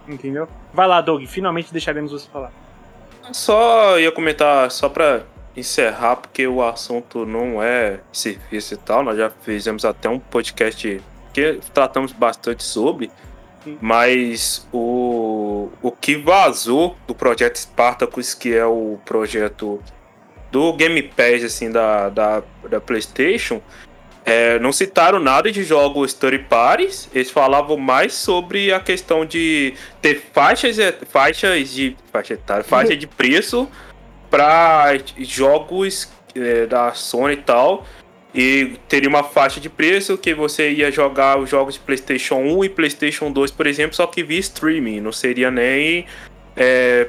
[SPEAKER 2] Entendeu? Vai lá, Doug, finalmente deixaremos você falar.
[SPEAKER 5] Só ia comentar, só pra encerrar, porque o assunto não é serviço e tal, nós já fizemos até um podcast que tratamos bastante sobre,
[SPEAKER 2] Sim.
[SPEAKER 5] mas o, o que vazou do projeto Spartacus, que é o projeto do Game Pass, assim, da, da, da PlayStation, é, não citaram nada de jogos third parties, eles falavam mais sobre a questão de ter faixas, faixas de faixa, etária, faixa de preço para jogos é, da Sony e tal. E teria uma faixa de preço que você ia jogar os jogos de PlayStation 1 e PlayStation 2, por exemplo, só que via streaming, não seria nem é,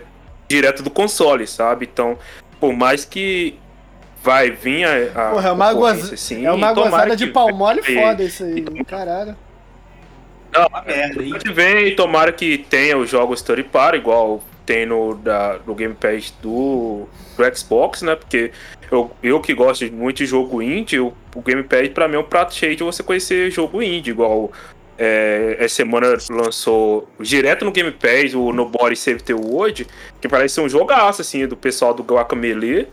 [SPEAKER 5] direto do console, sabe? Então, por mais que vai vir a. a
[SPEAKER 1] Porra, é uma,
[SPEAKER 5] concorrência,
[SPEAKER 1] goza...
[SPEAKER 5] sim,
[SPEAKER 1] é uma gozada de pau mole
[SPEAKER 5] e-
[SPEAKER 1] foda isso aí, caralho.
[SPEAKER 5] Não,
[SPEAKER 4] Uma merda, hein?
[SPEAKER 5] Vem, tomara que tenha os jogos third party, igual tem no, da, no Game Pass do, do Xbox, né? Porque eu, eu que gosto muito de jogo indie, o, o Game Pass pra mim é um prato cheio de você conhecer jogo indie, igual é, essa semana lançou direto no Game Pass o Nobody Save the World, que parece ser um jogaço, assim, do pessoal do Guacamelee,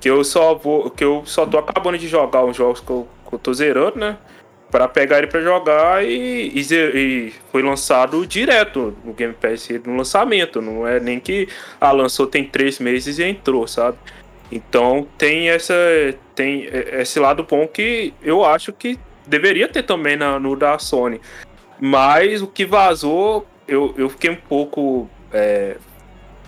[SPEAKER 5] que eu só vou, que eu só tô acabando de jogar os jogos que eu, que eu tô zerando, né? Pra pegar ele pra jogar e, e, e foi lançado direto no Game Pass no lançamento. Não é nem que ah, lançou tem três meses e entrou, sabe? Então tem essa tem esse lado bom que eu acho que deveria ter também na, no da Sony. Mas o que vazou, eu, eu fiquei um pouco é,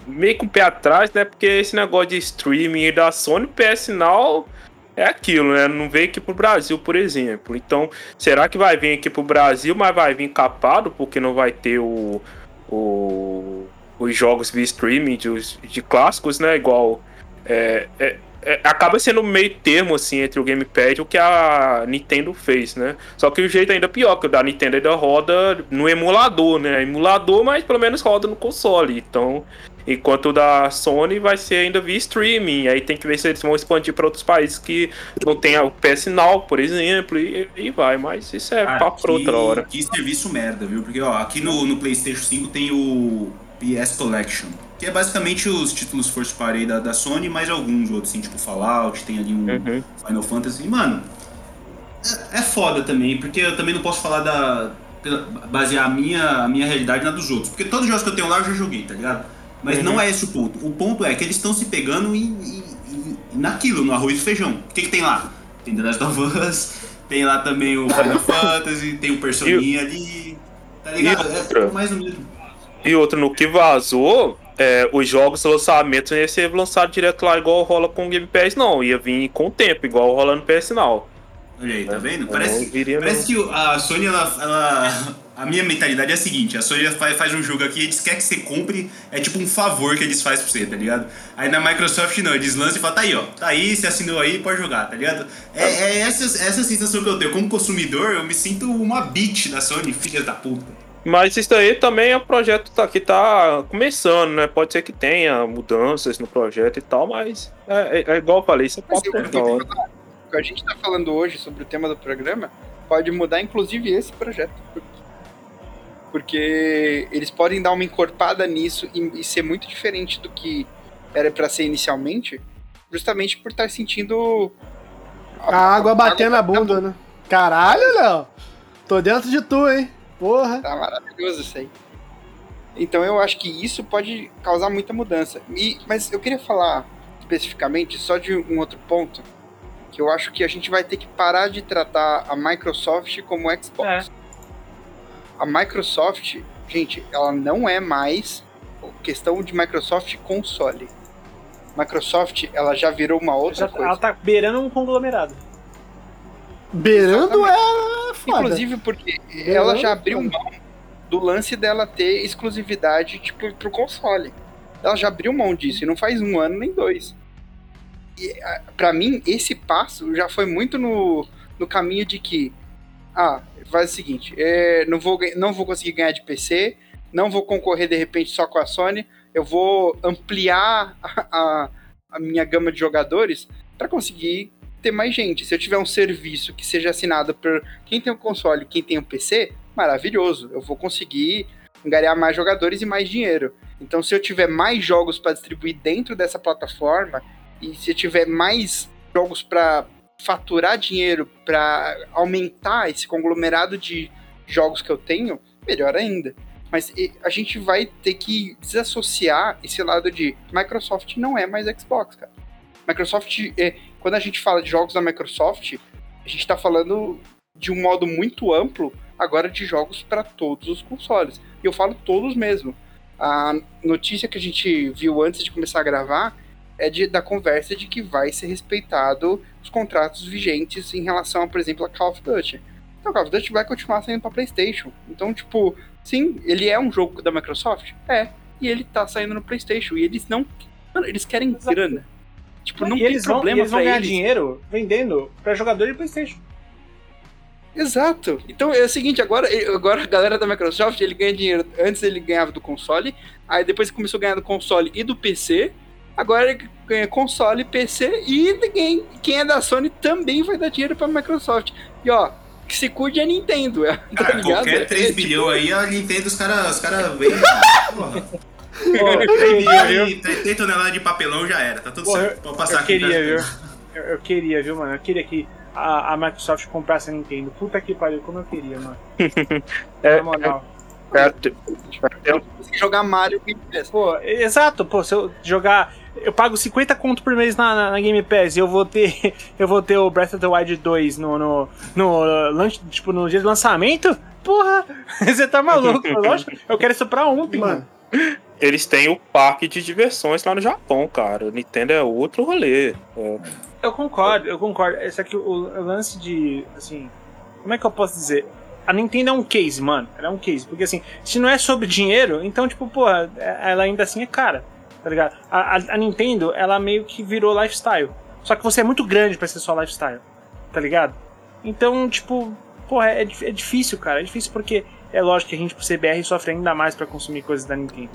[SPEAKER 5] meio com o pé atrás, né? Porque esse negócio de streaming da Sony, PS Now é aquilo, né? Não veio aqui pro Brasil, por exemplo. Então, será que vai vir aqui pro Brasil, mas vai vir capado porque não vai ter o, o os jogos via streaming de, de clássicos, né? Igual é, é, é, acaba sendo meio termo assim entre o gamepad e o que a Nintendo fez, né? Só que o jeito ainda pior, que o da Nintendo ainda roda no emulador, né? Emulador, mas pelo menos roda no console. Então, enquanto o da Sony vai ser ainda via streaming. Aí tem que ver se eles vão expandir para outros países que não tem o PS Now, por exemplo, e, e vai. Mas isso é papo pra outra hora.
[SPEAKER 4] Que serviço merda, viu? Porque ó, aqui no, no PlayStation 5 tem o PS Collection que é basicamente os títulos first party da, da Sony, mais alguns outros, assim, tipo Fallout, tem ali um uhum. Final Fantasy. E, mano, é, é, foda também, porque eu também não posso falar da. basear a minha, a minha realidade na dos outros. Porque todos os jogos que eu tenho lá eu já joguei, tá ligado? Mas uhum. não é esse o ponto. O ponto é que eles estão se pegando em, naquilo, no arroz e feijão. O que, que tem lá? Tem The Last of Us, tem lá também o Final Fantasy, tem o Personinha ali. Tá ligado? É mais ou menos.
[SPEAKER 5] E outro, no que vazou, é, os jogos lançamentos não ia ser lançado direto lá igual rola com o Game Pass, não. Ia vir com o tempo, igual rola no PS Now.
[SPEAKER 4] Olha aí, tá vendo? Parece, parece que a Sony, ela, ela, A minha mentalidade é a seguinte: a Sony faz, faz um jogo aqui, eles querem que você compre, é tipo um favor que eles fazem pra você, tá ligado? Aí na Microsoft não, eles lançam e falam: tá aí, ó, tá aí, você assinou aí, pode jogar, tá ligado? É, é essa, essa sensação que eu tenho. Como consumidor, eu me sinto uma bitch da Sony, filha da puta.
[SPEAKER 5] Mas isso aí também é um projeto tá, que tá começando, né? Pode ser que tenha mudanças no projeto e tal, mas é, é, é igual eu falei, isso é papo
[SPEAKER 3] O que a gente tá falando hoje sobre o tema do programa pode mudar, inclusive, esse projeto. Porque eles podem dar uma encorpada nisso e, e ser muito diferente do que era para ser inicialmente, justamente por estar sentindo.
[SPEAKER 1] A, a água batendo na bunda, né? Caralho, Léo! Tô dentro de tu, hein? Porra.
[SPEAKER 3] Tá maravilhoso isso aí. Então eu acho que isso pode causar muita mudança. E, mas eu queria falar especificamente só de um outro ponto, que eu acho que a gente vai ter que parar de tratar a Microsoft como Xbox. É. A Microsoft, gente, ela não é mais questão de Microsoft console. Microsoft, ela já virou uma outra já, coisa.
[SPEAKER 2] Ela tá beirando um conglomerado.
[SPEAKER 1] Beirando é foda.
[SPEAKER 3] Inclusive porque Beirando ela já abriu mão do lance dela ter exclusividade tipo pro console. Ela já abriu mão disso e não faz um ano nem dois. E para mim esse passo já foi muito no, no caminho de que ah, faz o seguinte, é, não vou não vou conseguir ganhar de PC, não vou concorrer de repente só com a Sony, eu vou ampliar a, a, a minha gama de jogadores para conseguir ter mais gente. Se eu tiver um serviço que seja assinado por quem tem o um console e quem tem o um PC, maravilhoso. Eu vou conseguir angariar mais jogadores e mais dinheiro. Então, se eu tiver mais jogos para distribuir dentro dessa plataforma e se eu tiver mais jogos para faturar dinheiro, para aumentar esse conglomerado de jogos que eu tenho, melhor ainda. Mas a gente vai ter que desassociar esse lado de Microsoft não é mais Xbox, cara. Microsoft, é, quando a gente fala de jogos da Microsoft, a gente está falando de um modo muito amplo agora de jogos para todos os consoles. E eu falo todos mesmo. A notícia que a gente viu antes de começar a gravar é de, da conversa de que vai ser respeitado os contratos vigentes em relação, por exemplo, a Call of Duty. Então, Call of Duty vai continuar saindo para PlayStation. Então, tipo, sim, ele é um jogo da Microsoft? É. E ele tá saindo no PlayStation. E eles não. Mano, eles querem Exato. grana.
[SPEAKER 2] Tipo, não e tem eles problema vão, eles vão ganhar eles. dinheiro vendendo para jogador de PlayStation.
[SPEAKER 3] Exato. Então é o seguinte, agora, agora a galera da Microsoft, ele ganha dinheiro. Antes ele ganhava do console, aí depois ele começou a ganhar do console e do PC. Agora ele ganha console, PC e ninguém, quem é da Sony também vai dar dinheiro pra Microsoft. E ó, que se cuide a Nintendo.
[SPEAKER 4] Tá Cara, ligado? qualquer 3 é, bilhão tipo... aí, a Nintendo, os caras os cara vêm. Tem tonelada de papelão já era, tá tudo Porra, certo. Pode passar
[SPEAKER 2] eu aqui. Queria, viu? Eu, eu, queria, viu, mano? Eu queria que a, a Microsoft comprasse a Nintendo. Puta que pariu, como eu queria, mano. é, Na moral. É,
[SPEAKER 3] é, jogar Mario
[SPEAKER 2] Pô, exato, pô, se eu jogar. eu pago 50 conto por mês na, na, na, Game Pass e eu vou ter eu vou ter o Breath of the Wild 2 no no, no, no, tipo, no dia de lançamento? Porra, você tá maluco? Lógico, eu quero isso pra ontem, mano.
[SPEAKER 5] Eles têm o parque de diversões lá no Japão, cara. O Nintendo é outro rolê. É.
[SPEAKER 2] Eu concordo, eu concordo. Esse aqui, o, lance de, assim, como é que eu posso dizer? A Nintendo é um case, mano. Ela é um case. Porque assim, se não é sobre dinheiro, então, tipo, porra, ela ainda assim é cara. Tá ligado? A, a, a Nintendo, ela meio que virou lifestyle. Só que você é muito grande para ser só lifestyle. Tá ligado? Então, tipo, porra, é, é difícil, cara. É difícil porque é lógico que a gente, por CBR, sofre ainda mais para consumir coisas da Nintendo.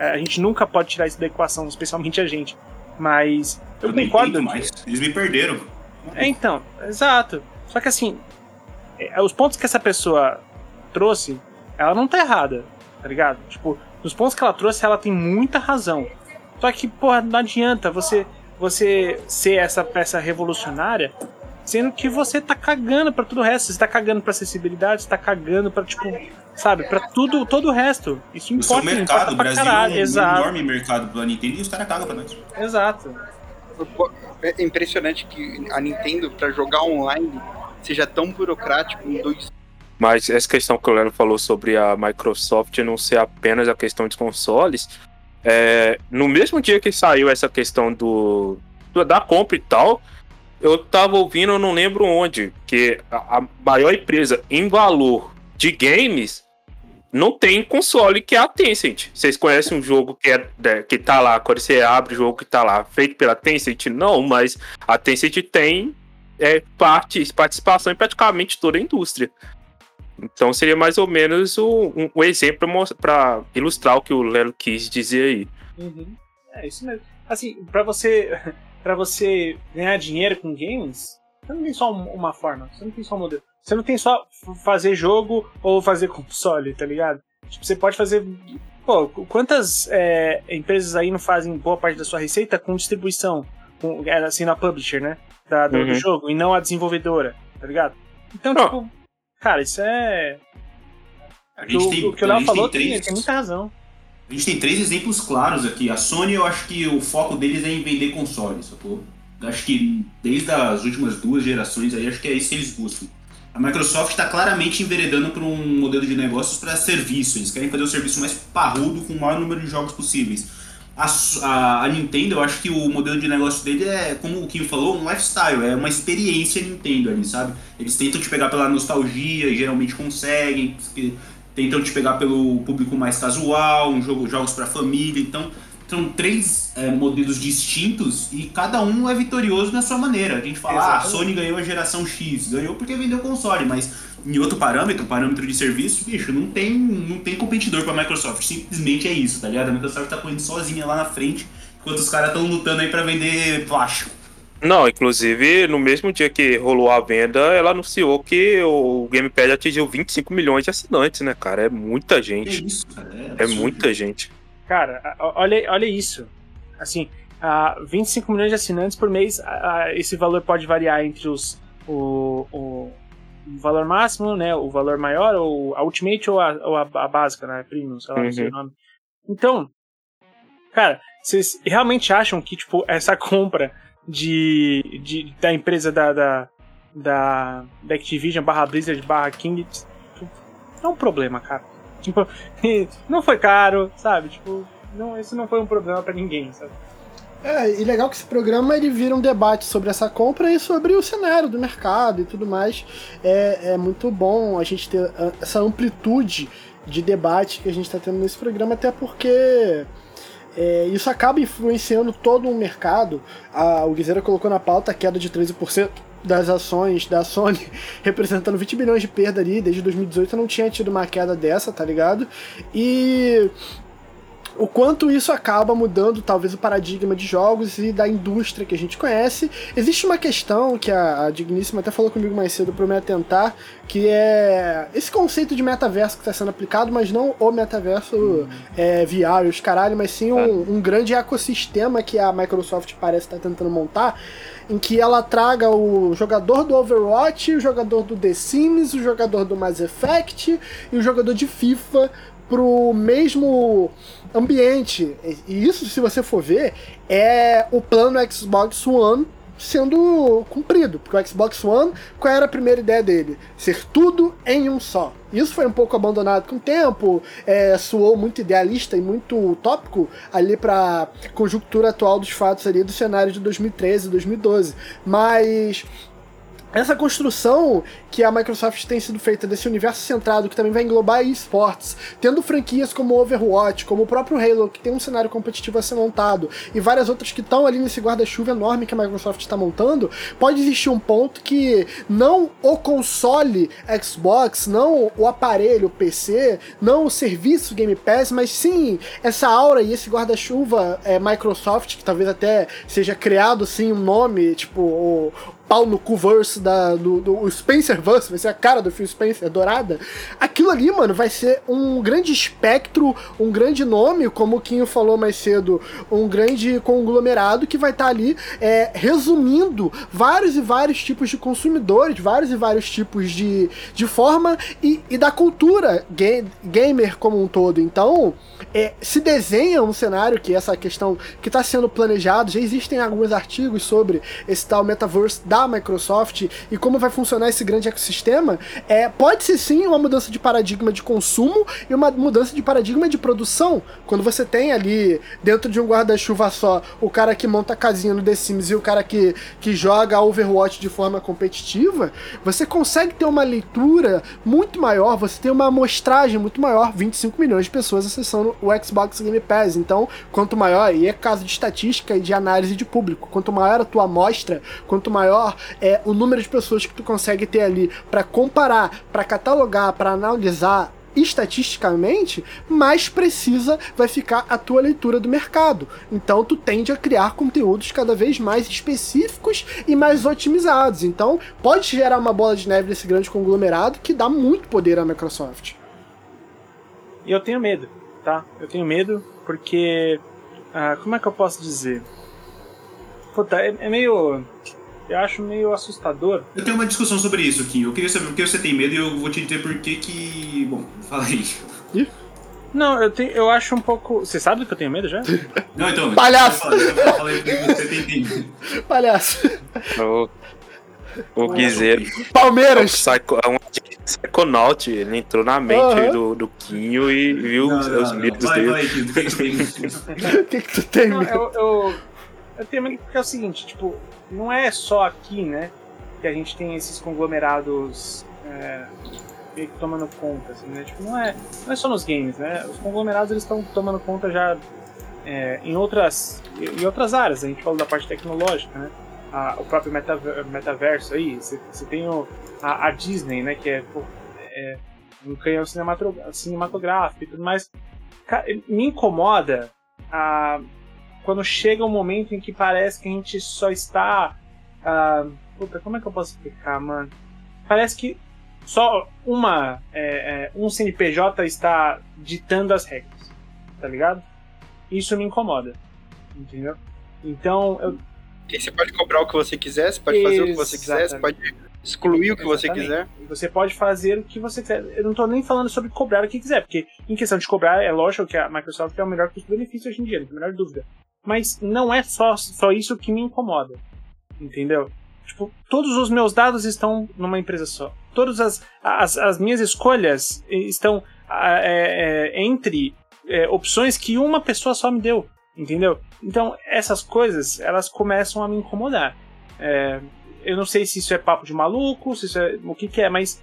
[SPEAKER 2] É, a gente nunca pode tirar isso da equação, especialmente a gente. Mas eu, eu concordo.
[SPEAKER 4] Mais. Eles me perderam.
[SPEAKER 2] É, então, exato. Só que assim, é, os pontos que essa pessoa trouxe, ela não tá errada, tá ligado? Tipo, nos pontos que ela trouxe, ela tem muita razão. Só que, porra, não adianta você, você ser essa peça revolucionária, sendo que você tá cagando para tudo o resto. Você tá cagando pra acessibilidade, você tá cagando pra, tipo, sabe, pra tudo, todo o resto. Isso importa, o
[SPEAKER 4] seu mercado, importa pra Brasil caralho. É um, Exato. enorme mercado pra Nintendo e os caras cagam pra nós.
[SPEAKER 2] Exato.
[SPEAKER 3] É impressionante que a Nintendo, para jogar online, seja tão burocrático em dois.
[SPEAKER 5] Mas essa questão que o Leandro falou sobre a Microsoft não ser apenas a questão de consoles, é, no mesmo dia que saiu essa questão do, do da compra e tal, eu tava ouvindo, eu não lembro onde, que a, maior empresa em valor de games não tem console que é a Tencent. Vocês conhecem um jogo que, é, né, que tá lá, quando você abre o jogo que tá lá, feito pela Tencent? Não, mas a Tencent tem é, parte, participação em praticamente toda a indústria. Então seria mais ou menos o, um, um exemplo para ilustrar o que o Lelo quis dizer aí.
[SPEAKER 2] Uhum. É isso mesmo. Assim, para você para você ganhar dinheiro com games, você não tem só uma forma, você não tem só um modelo. Você não tem só fazer jogo ou fazer console, tá ligado? Tipo, você pode fazer. Pô, quantas é, empresas aí não fazem boa parte da sua receita com distribuição? Com, é, assim, na publisher, né? Da, do, uhum. do, jogo, e não a desenvolvedora, tá ligado? Então, oh. tipo, cara, isso é. O, tem, o, que o Léo falou tem, tem muita razão.
[SPEAKER 4] A gente tem três exemplos claros aqui. A Sony, eu acho que o foco deles é em vender consoles, sacou? Acho que desde as últimas duas gerações aí, acho que é isso que eles buscam. A Microsoft está claramente enveredando para um modelo de negócios para serviço. Eles querem fazer o serviço mais parrudo com o maior número de jogos possíveis. A, a, a, Nintendo, eu acho que o modelo de negócio dele é, como o Kim falou, um lifestyle, é uma experiência Nintendo ali, sabe? Eles tentam te pegar pela nostalgia, e geralmente conseguem, tentam te pegar pelo público mais casual, um jogo, jogos para família, então são três é, modelos distintos e cada um é vitorioso na sua maneira. A gente fala, ah, a Sony ganhou a geração X, ganhou porque vendeu console, mas em outro parâmetro, parâmetro de serviço, bicho, não tem, não tem competidor para a Microsoft. Simplesmente é isso, tá ligado? A Microsoft tá correndo sozinha lá na frente, enquanto os caras estão lutando aí para vender plástico.
[SPEAKER 5] Não, inclusive, no mesmo dia que rolou a venda, ela anunciou que o Gamepad atingiu 25 milhões de assinantes, né, cara? É muita gente. É isso, cara. É, é muita gente.
[SPEAKER 2] Cara, olha, olha isso. Assim, uh, 25 milhões de assinantes por mês, uh, esse valor pode variar entre os, o, o, o, valor máximo, né? O valor maior, ou a Ultimate ou a, ou a, a básica, né? Premium, sei lá, uhum. não sei o nome. Então, cara, vocês realmente acham que, tipo, essa compra de, de da empresa da, da, da, da Activision barra Blizzard barra King é um problema, cara. Tipo, não foi caro, sabe? Tipo, não, isso não foi um problema para ninguém, sabe?
[SPEAKER 1] É, e legal que esse programa ele vira um debate sobre essa compra e sobre o cenário do mercado e tudo mais. É, é muito bom a gente ter essa amplitude de debate que a gente está tendo nesse programa, até porque é, isso acaba influenciando todo um mercado. A, o Guizeira colocou na pauta a queda de 13% das ações da Sony, representando 20 bilhões de perda ali, desde 2018 não tinha tido uma queda dessa, tá ligado? E o quanto isso acaba mudando talvez o paradigma de jogos e da indústria que a gente conhece. Existe uma questão que a, a Digníssima até falou comigo mais cedo para me atentar, que é esse conceito de metaverso que está sendo aplicado, mas não o metaverso uhum. é, VR, os caralho, mas sim um, um grande ecossistema que a Microsoft parece estar tá tentando montar, em que ela traga o jogador do Overwatch, o jogador do The Sims, o jogador do Mass Effect e o jogador de FIFA pro mesmo ambiente. E isso, se você for ver, é o plano Xbox One sendo cumprido. Porque o Xbox One, qual era a primeira ideia dele? Ser tudo em um só. Isso foi um pouco abandonado com o tempo, é, soou muito idealista e muito utópico ali para conjuntura atual dos fatos ali do cenário de 2013 e 2012. Mas essa construção que a Microsoft tem sido feita desse universo centrado, que também vai englobar esportes, tendo franquias como Overwatch, como o próprio Halo, que tem um cenário competitivo a ser montado, e várias outras que estão ali nesse guarda-chuva enorme que a Microsoft está montando, pode existir um ponto que não o console Xbox, não o aparelho PC, não o serviço Game Pass, mas sim essa aura e esse guarda-chuva é, Microsoft, que talvez até seja criado assim um nome, tipo o pau no cu verse da, do, do Spencer Verse, vai ser a cara do Phil Spencer dourada. Aquilo ali, mano, vai ser um grande espectro, um grande nome, como o Quinho falou mais cedo, um grande conglomerado que vai estar tá ali é, resumindo vários e vários tipos de consumidores, vários e vários tipos de, de forma e, e da cultura ga gamer como um todo. Então, é, se desenha um cenário que essa questão que está sendo planejado, já existem alguns artigos sobre esse tal metaverse da Microsoft e como vai funcionar esse grande ecossistema, é, pode ser sim uma mudança de paradigma de consumo e uma mudança de paradigma de produção. Quando você tem ali, dentro de um guarda-chuva só, o cara que monta a casinha no The Sims e o cara que, que joga Overwatch de forma competitiva, você consegue ter uma leitura muito maior, você tem uma amostragem muito maior, 25 milhões de pessoas acessando o Xbox Game Pass. Então, quanto maior, e é caso de estatística e de análise de público, quanto maior a tua amostra, quanto maior é o número de pessoas que tu consegue ter ali para comparar, para catalogar, para analisar estatisticamente, mais precisa vai ficar a tua leitura do mercado. Então tu tende a criar conteúdos cada vez mais específicos e mais otimizados. Então pode gerar uma bola de neve nesse grande conglomerado que dá muito poder à Microsoft.
[SPEAKER 2] E eu tenho medo, tá? Eu tenho medo porque ah, como é que eu posso dizer? Puta, é, é meio eu acho meio assustador.
[SPEAKER 4] Eu tenho uma discussão sobre isso aqui. Eu queria saber por que você tem medo e eu vou te dizer por que que. Bom, fala aí.
[SPEAKER 2] Não, eu, tenho, eu acho um pouco. Você sabe do que eu tenho medo já?
[SPEAKER 4] Não, então.
[SPEAKER 1] Palhaço!
[SPEAKER 4] Eu falei que você tem medo.
[SPEAKER 1] Palhaço.
[SPEAKER 5] O, o Guizeiro.
[SPEAKER 1] Palmeiras!
[SPEAKER 5] Psycho, é um Psychonaut, ele entrou na mente
[SPEAKER 1] Uhum.
[SPEAKER 5] do, do Quinho e viu
[SPEAKER 4] Não,
[SPEAKER 5] os,
[SPEAKER 4] não,
[SPEAKER 5] os
[SPEAKER 4] não.
[SPEAKER 5] medos
[SPEAKER 4] Vai,
[SPEAKER 5] dele.
[SPEAKER 4] vai, por que que você tem medo?
[SPEAKER 1] O que, que tu tem
[SPEAKER 2] Não,
[SPEAKER 1] medo?
[SPEAKER 2] eu, eu, eu tenho medo porque é o seguinte, tipo, não é só aqui, né, que a gente tem esses conglomerados é, meio que tomando conta, assim, né? Tipo, não é, não é só nos games, né? Os conglomerados eles estão tomando conta já é, em outras em outras áreas. A gente falou da parte tecnológica, né? A- o próprio metaver- metaverso aí, você, tem o, a, a Disney, né? Que é, é um canhão cinematográfico e tudo mais. Me incomoda a quando chega um momento em que parece que a gente só está. ah, puta, como é que eu posso explicar, mano? Parece que só uma. é, é, um CNPJ está ditando as regras, tá ligado? Isso me incomoda, entendeu? Então, eu,
[SPEAKER 3] E você pode cobrar o que você quiser, você pode fazer o que você quiser, você pode excluir o que você
[SPEAKER 2] Exatamente.
[SPEAKER 3] quiser.
[SPEAKER 2] Você pode fazer o que você quiser. Eu não tô nem falando sobre cobrar o que quiser, porque em questão de cobrar, é lógico que a Microsoft é o melhor custo-benefício hoje em dia, não tem a menor dúvida. Mas não é só, só isso que me incomoda. Entendeu? Tipo, todos os meus dados estão numa empresa só. Todas as, as, as minhas escolhas estão é, é, entre é, opções que uma pessoa só me deu. Entendeu? Então, essas coisas, elas começam a me incomodar. É, eu não sei se isso é papo de maluco, se isso é o que, que é, mas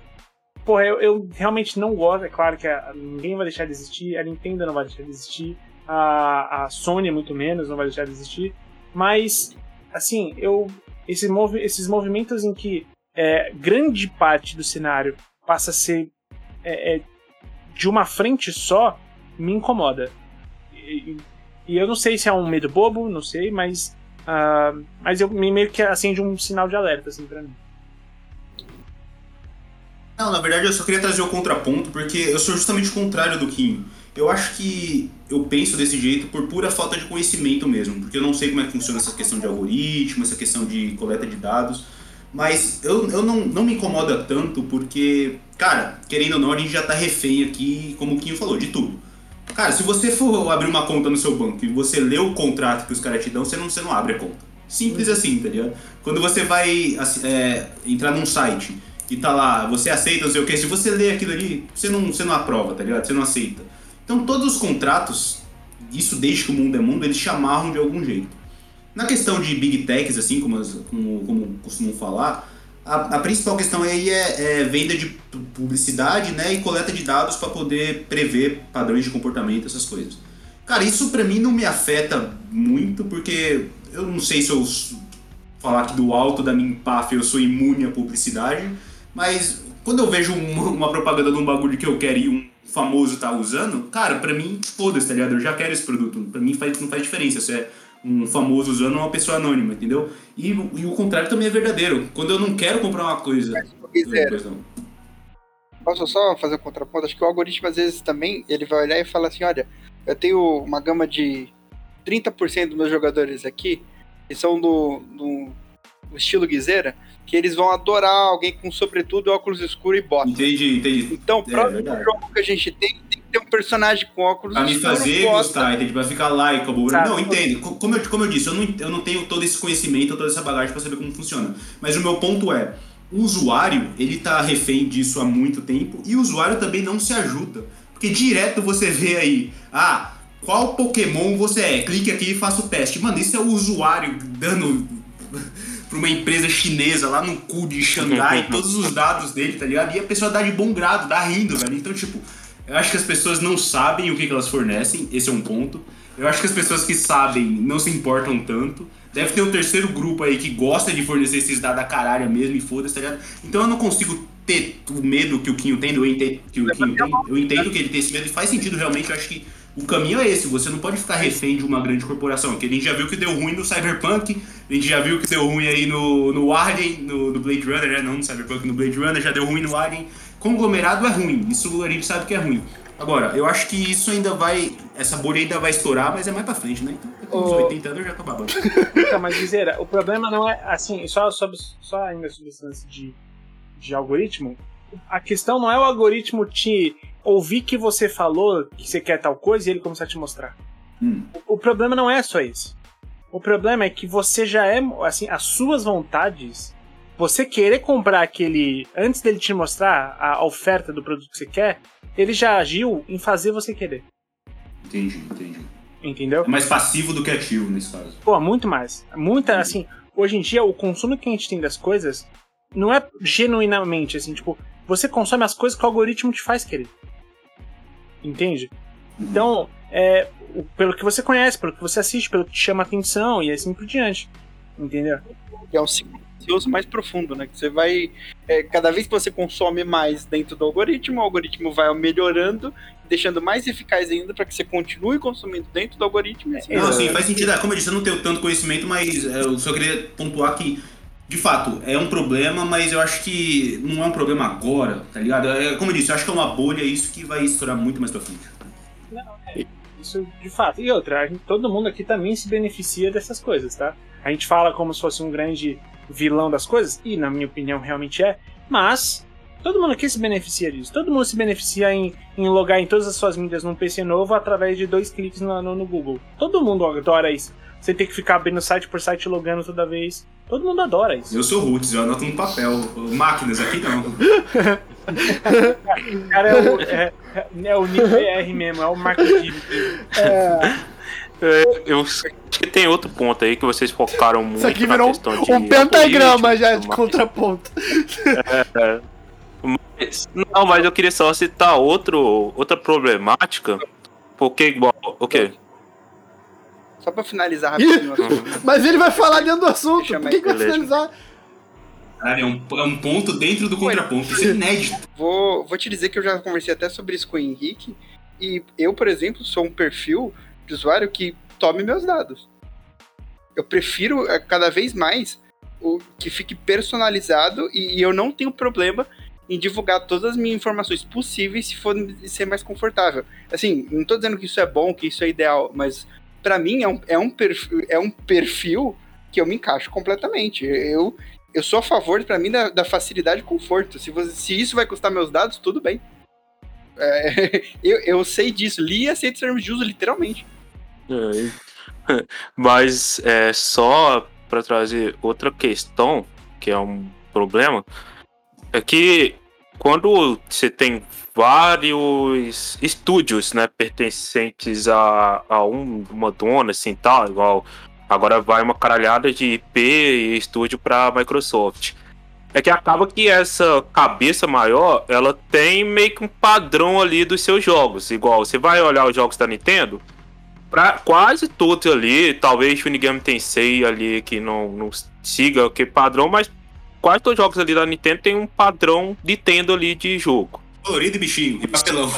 [SPEAKER 2] porra, eu, eu realmente não gosto. É claro que a- ninguém vai deixar de existir, a Nintendo não vai deixar de existir, a, a Sony muito menos não vai deixar de existir, mas assim, eu esse movi esses movimentos em que é, grande parte do cenário passa a ser é, é, de uma frente só me incomoda. E, e- eu não sei se é um medo bobo, não sei, mas ah, mas eu me- meio que acende um sinal de alerta assim para mim.
[SPEAKER 4] Não, na verdade eu só queria trazer o contraponto, porque eu sou justamente o contrário do Kim. Eu acho que eu penso desse jeito por pura falta de conhecimento mesmo, porque eu não sei como é que funciona essa questão de algoritmo, essa questão de coleta de dados. Mas eu, eu não, não me incomoda tanto porque, cara, querendo ou não, a gente já tá refém aqui, como o Quinho falou, de tudo. Cara, se você for abrir uma conta no seu banco e você lê o contrato que os caras te dão, você não, você não abre a conta. Simples assim, tá ligado? Quando você vai é, entrar num site e tá lá, você aceita, não sei o que, se você lê aquilo ali, você não, você não aprova, tá ligado? Você não aceita. Então todos os contratos, isso desde que o mundo é mundo, eles te amarram de algum jeito. Na questão de big techs, assim, como, como, como costumam falar, a, a, principal questão aí é, é, venda de publicidade né, e coleta de dados para poder prever padrões de comportamento, essas coisas. Cara, isso para mim não me afeta muito, porque eu não sei se eu falar que do alto da minha empáfia eu sou imune à publicidade, mas quando eu vejo uma, uma propaganda de um bagulho que eu quero e um famoso tá usando, cara, pra mim, foda-se, tá ligado? Eu já quero esse produto. Pra mim faz, não faz diferença se é um famoso usando ou uma pessoa anônima, entendeu? E, e o contrário também é verdadeiro. Quando eu não quero comprar uma coisa.
[SPEAKER 3] Posso só fazer um contraponto? Acho que o algoritmo, às vezes, também, ele vai olhar e falar assim, olha, eu tenho uma gama de 30% dos meus jogadores aqui, que são do, do, do estilo guiseira, que eles vão adorar alguém com sobretudo óculos escuros e botas.
[SPEAKER 4] Entendi, entendi.
[SPEAKER 3] Então, é, próximo é jogo que a gente tem, tem que ter um personagem com óculos
[SPEAKER 4] pra escuros. Pra me fazer gostar, entende? Pra ficar likeable. Não, entendo. Como eu, como eu disse, eu não, eu não tenho todo esse conhecimento, toda essa bagagem pra saber como funciona. Mas o meu ponto é, o usuário, ele tá refém disso há muito tempo e o usuário também não se ajuda. Porque direto você vê aí, ah, qual Pokémon você é? Clique aqui e faça o teste. Mano, isso é o usuário dando pra uma empresa chinesa lá no cu de Xangai todos os dados dele, tá ligado? E a pessoa dá de bom grado, dá rindo, velho. Então, tipo, eu acho que as pessoas não sabem o que, que elas fornecem, esse é um ponto. Eu acho que as pessoas que sabem não se importam tanto. Deve ter um terceiro grupo aí que gosta de fornecer esses dados a caralho mesmo e foda-se, tá ligado? Então eu não consigo ter o medo que o Quinho tem, eu entendo que o Quinho tem, eu entendo que ele tem esse medo e faz sentido realmente, eu acho que o caminho é esse, você não pode ficar refém de uma grande corporação, que a gente já viu que deu ruim no Cyberpunk, a gente já viu que deu ruim aí no, no Alien, no, no Blade Runner, né? Não no Cyberpunk, no Blade Runner, já deu ruim no Alien. Conglomerado é ruim, isso a gente sabe que é ruim. Agora, eu acho que isso ainda vai. Essa bolha ainda vai estourar, mas é mais pra frente, né? Então, com uns 80 anos já tá babando.
[SPEAKER 2] Então, mas dizer, o problema não é. Assim, só, sobre, só ainda sobre esse lance de, de algoritmo. A questão não é o algoritmo te ouvir que você falou que você quer tal coisa e ele começar a te mostrar. Hum. O, o, problema não é só isso. O problema é que você já é, assim, as suas vontades, você querer comprar aquele antes dele te mostrar a oferta do produto que você quer, ele já agiu em fazer você querer.
[SPEAKER 4] Entendi, entendi.
[SPEAKER 2] Entendeu?
[SPEAKER 4] É mais passivo do que ativo nesse caso.
[SPEAKER 2] Pô, muito mais. Muita, assim, hoje em dia o consumo que a gente tem das coisas não é genuinamente assim, tipo, você consome as coisas que o algoritmo te faz querer. Entende? Então, é, pelo que você conhece, pelo que você assiste, pelo que te chama atenção e assim por diante. Entendeu?
[SPEAKER 3] É um ciclo mais profundo, né? Que você vai. É, cada vez que você consome mais dentro do algoritmo, o algoritmo vai melhorando, deixando mais eficaz ainda para que você continue consumindo dentro do algoritmo.
[SPEAKER 4] Assim, não, sim, faz sentido. É, como eu disse, eu não tenho tanto conhecimento, mas é, eu só queria pontuar que de fato, é um problema, mas eu acho que não é um problema agora, tá ligado? É, como eu disse, eu acho que é uma bolha isso que vai estourar muito mais pra frente.
[SPEAKER 2] Não, é, isso de fato. E outra, gente, todo mundo aqui também se beneficia dessas coisas, tá? A gente fala como se fosse um grande vilão das coisas, e na minha opinião realmente é, mas todo mundo aqui se beneficia disso. Todo mundo se beneficia em, em logar em todas as suas mídias num PC novo através de dois cliques no, no, no Google. Todo mundo adora isso. Você tem que ficar abrindo site por site logando toda vez. Todo mundo adora isso.
[SPEAKER 4] Eu sou roots, eu anoto no papel. Máquinas aqui não.
[SPEAKER 2] o cara é o, é, é o Nick BR mesmo, é o Marco
[SPEAKER 5] É. É, eu acho que tem outro ponto aí que vocês focaram muito Isso
[SPEAKER 1] aqui virou um, um pentagrama já de contraponto.
[SPEAKER 5] É, é, mas, não, mas eu queria só citar outro, outra problemática, porque igual, o okay.
[SPEAKER 3] Só pra finalizar rapidinho.
[SPEAKER 1] Mas ele vai falar dentro do assunto. Por que, que vai finalizar?
[SPEAKER 4] Cara, é um, é um ponto dentro do contraponto. Isso é inédito.
[SPEAKER 3] Vou, vou te dizer que eu já conversei até sobre isso com o Henrique. E eu, por exemplo, sou um perfil de usuário que tome meus dados. Eu prefiro é, cada vez mais o que fique personalizado e, e eu não tenho problema em divulgar todas as minhas informações possíveis se for ser mais confortável. Assim, não estou dizendo que isso é bom, que isso é ideal, mas para mim é um, é, um perfil, é um perfil que eu me encaixo completamente. Eu eu sou a favor, para mim, da, da, facilidade e conforto. Se, você, se isso vai custar meus dados, tudo bem. É, eu, eu sei disso. Li e aceito termos de uso, literalmente.
[SPEAKER 5] É, mas é, só para trazer outra questão, que é um problema, é que quando você tem vários estúdios, né, pertencentes a, a um, uma dona, assim, tal, igual agora vai uma caralhada de IP e estúdio para Microsoft. É que acaba que essa cabeça maior, ela tem meio que um padrão ali dos seus jogos. Igual, você vai olhar os jogos da Nintendo, pra quase todos ali, talvez o Unigame Tensei ali que não, não siga que padrão, mas quase todos os jogos ali da Nintendo tem um padrão Nintendo ali de jogo.
[SPEAKER 4] Colorido e bichinho, e papelão.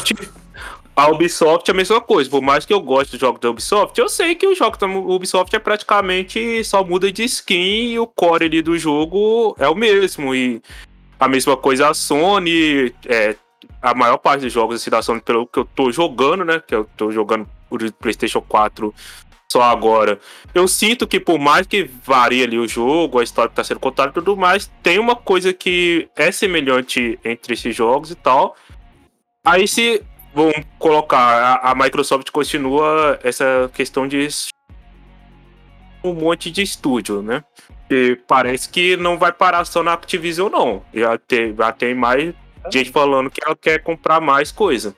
[SPEAKER 5] A Ubisoft é a mesma coisa. Por mais que eu goste dos jogos da Ubisoft, eu sei que o jogo da Ubisoft é praticamente só muda de skin e o core ali do jogo é o mesmo. E a mesma coisa a Sony. É, a maior parte dos jogos assim, da Sony, pelo que eu tô jogando, né? Que eu tô jogando por PlayStation 4 só agora. Eu sinto que por mais que varie ali o jogo, a história que tá sendo contada e tudo mais, tem uma coisa que é semelhante entre esses jogos e tal. Aí se vão colocar, a, a Microsoft continua essa questão de um monte de estúdio, né? E parece que não vai parar só na Activision, não. Já tem, já tem mais gente falando que ela quer comprar mais coisa.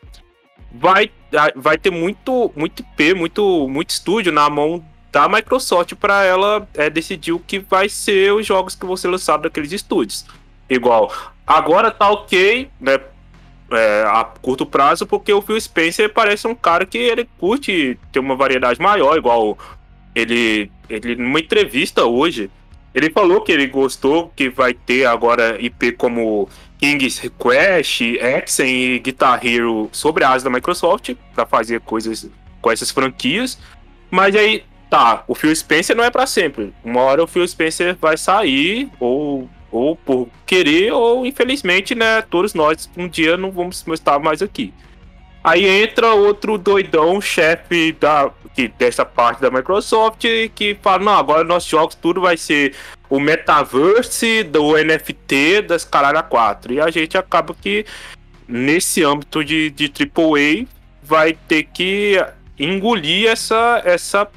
[SPEAKER 5] Vai vai ter muito, muito IP, muito, muito estúdio na mão da Microsoft para ela é, decidir o que vai ser os jogos que vão ser lançados daqueles estúdios. Igual, agora tá ok, né? É, a curto prazo, porque o Phil Spencer parece um cara que ele curte ter uma variedade maior, igual ele, ele numa entrevista hoje, ele falou que ele gostou que vai ter agora IP como King's Request, Exen e Guitar Hero sobre a asa da Microsoft para fazer coisas com essas franquias. Mas aí, tá, o Phil Spencer não é para sempre. Uma hora o Phil Spencer vai sair, ou, ou por querer, ou infelizmente, né, todos nós um dia não vamos estar mais aqui. Aí entra outro doidão, chefe da, que, dessa parte da Microsoft, que fala: não, agora nossos jogos tudo vai ser o metaverse do NFT das caralho 4. E a gente acaba que nesse âmbito de, de AAA vai ter que engolir essa, essa,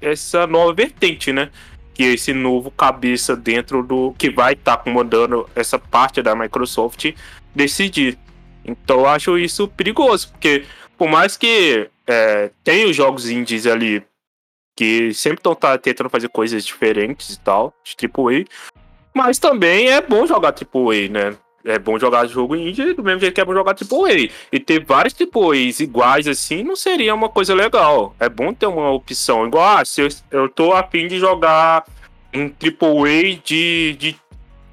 [SPEAKER 5] essa nova vertente, né? Que é esse novo cabeça dentro do. que vai estar tá comandando essa parte da Microsoft decidir. Então eu acho isso perigoso, porque por mais que é, tem os jogos indies ali que sempre estão tá, tentando fazer coisas diferentes e tal, de AAA. Mas também é bom jogar AAA, né? É bom jogar jogo indie do mesmo jeito que é bom jogar AAA. E ter vários AAAs iguais assim não seria uma coisa legal. É bom ter uma opção. Igual, ah, se eu, eu tô afim de jogar um AAA de, de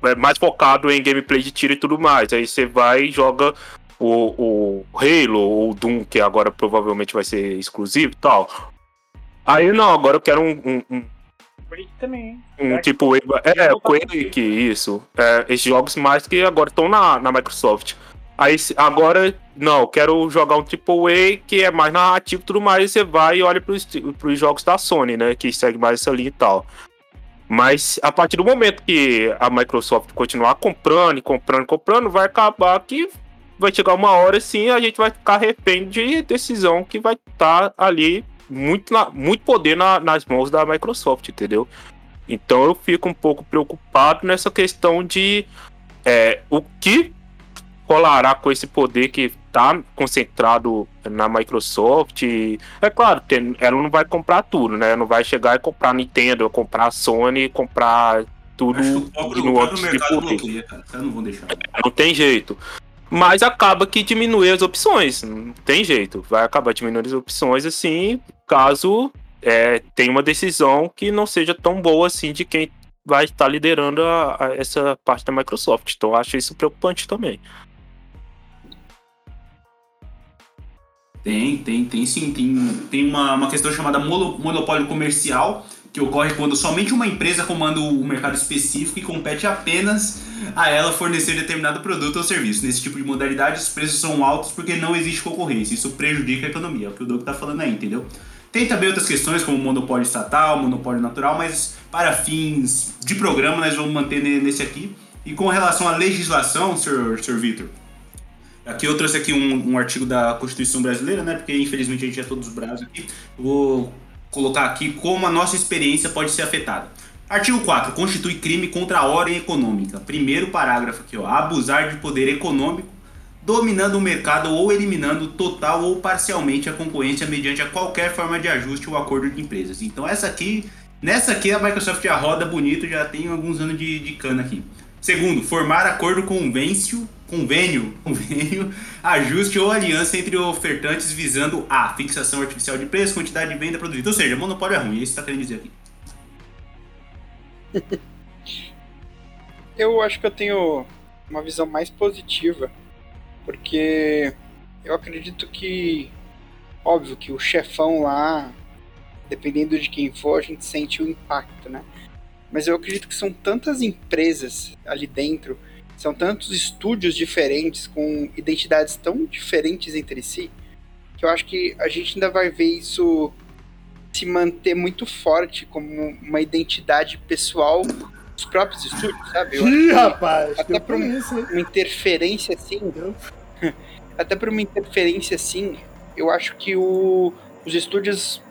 [SPEAKER 5] é, mais focado em gameplay de tiro e tudo mais. Aí você vai e joga o, o Halo ou Doom, que agora provavelmente vai ser exclusivo e tal. Aí não, agora eu quero um. um, um
[SPEAKER 2] Quake também.
[SPEAKER 5] Um tipo. É, Quake, isso. É, esses jogos mais que agora estão na, na Microsoft. Aí agora, não, quero jogar um AAA que é mais narrativo e tudo mais. Você vai e olha pros, pros jogos da Sony, né? Que segue mais essa linha e tal. Mas a partir do momento que a Microsoft continuar comprando e comprando e comprando, vai acabar que vai chegar uma hora assim a gente vai ficar refém de decisão que vai estar tá ali muito, na, muito poder na, nas mãos da Microsoft, entendeu? Então eu fico um pouco preocupado nessa questão de é, o que rolará com esse poder que está concentrado na Microsoft. É claro, tem, ela não vai comprar tudo, né? Não vai chegar e comprar Nintendo, comprar a Sony, comprar tudo
[SPEAKER 4] no outro tipo. Bloqueia, cara. Não vão deixar.
[SPEAKER 5] Não tem jeito. Mas acaba que diminui as opções. Não tem jeito. Vai acabar diminuindo as opções assim, caso é, tenha uma decisão que não seja tão boa assim de quem vai estar liderando a, a essa parte da Microsoft. Então acho isso preocupante também.
[SPEAKER 4] Tem, tem, tem sim. Tem, tem uma, uma questão chamada monopólio comercial, que ocorre quando somente uma empresa comanda o mercado específico e compete apenas a ela fornecer determinado produto ou serviço. Nesse tipo de modalidade, os preços são altos porque não existe concorrência. Isso prejudica a economia, é o que o Doug está falando aí, entendeu? Tem também outras questões, como monopólio estatal, monopólio natural, mas para fins de programa nós vamos manter nesse aqui. E com relação à legislação, senhor, senhor Vitor, aqui eu trouxe aqui um, um, artigo da Constituição Brasileira, né? Porque infelizmente a gente é todos bravos aqui. Vou colocar aqui como a nossa experiência pode ser afetada. Artigo 4. Constitui crime contra a ordem econômica. Primeiro parágrafo aqui, ó. Abusar de poder econômico, dominando o mercado ou eliminando total ou parcialmente a concorrência mediante a qualquer forma de ajuste ou acordo de empresas. Então essa aqui, nessa aqui a Microsoft já roda bonito, já tem alguns anos de, de cana aqui. Segundo, formar acordo convêncio, convênio, convênio, ajuste ou aliança entre ofertantes visando a fixação artificial de preço, quantidade de venda produzida. Ou seja, monopólio é ruim, é isso está querendo dizer aqui.
[SPEAKER 3] eu acho que eu tenho uma visão mais positiva, porque eu acredito que, óbvio que o chefão lá, dependendo de quem for, a gente sente o impacto, né? Mas eu acredito que são tantas empresas ali dentro, são tantos estúdios diferentes, com identidades tão diferentes entre si, que eu acho que a gente ainda vai ver isso se manter muito forte como uma identidade pessoal dos próprios estúdios, sabe? Eu
[SPEAKER 1] Ih, rapaz!
[SPEAKER 3] Até por um, uma interferência assim. até por uma interferência assim, eu acho que o, os estúdios,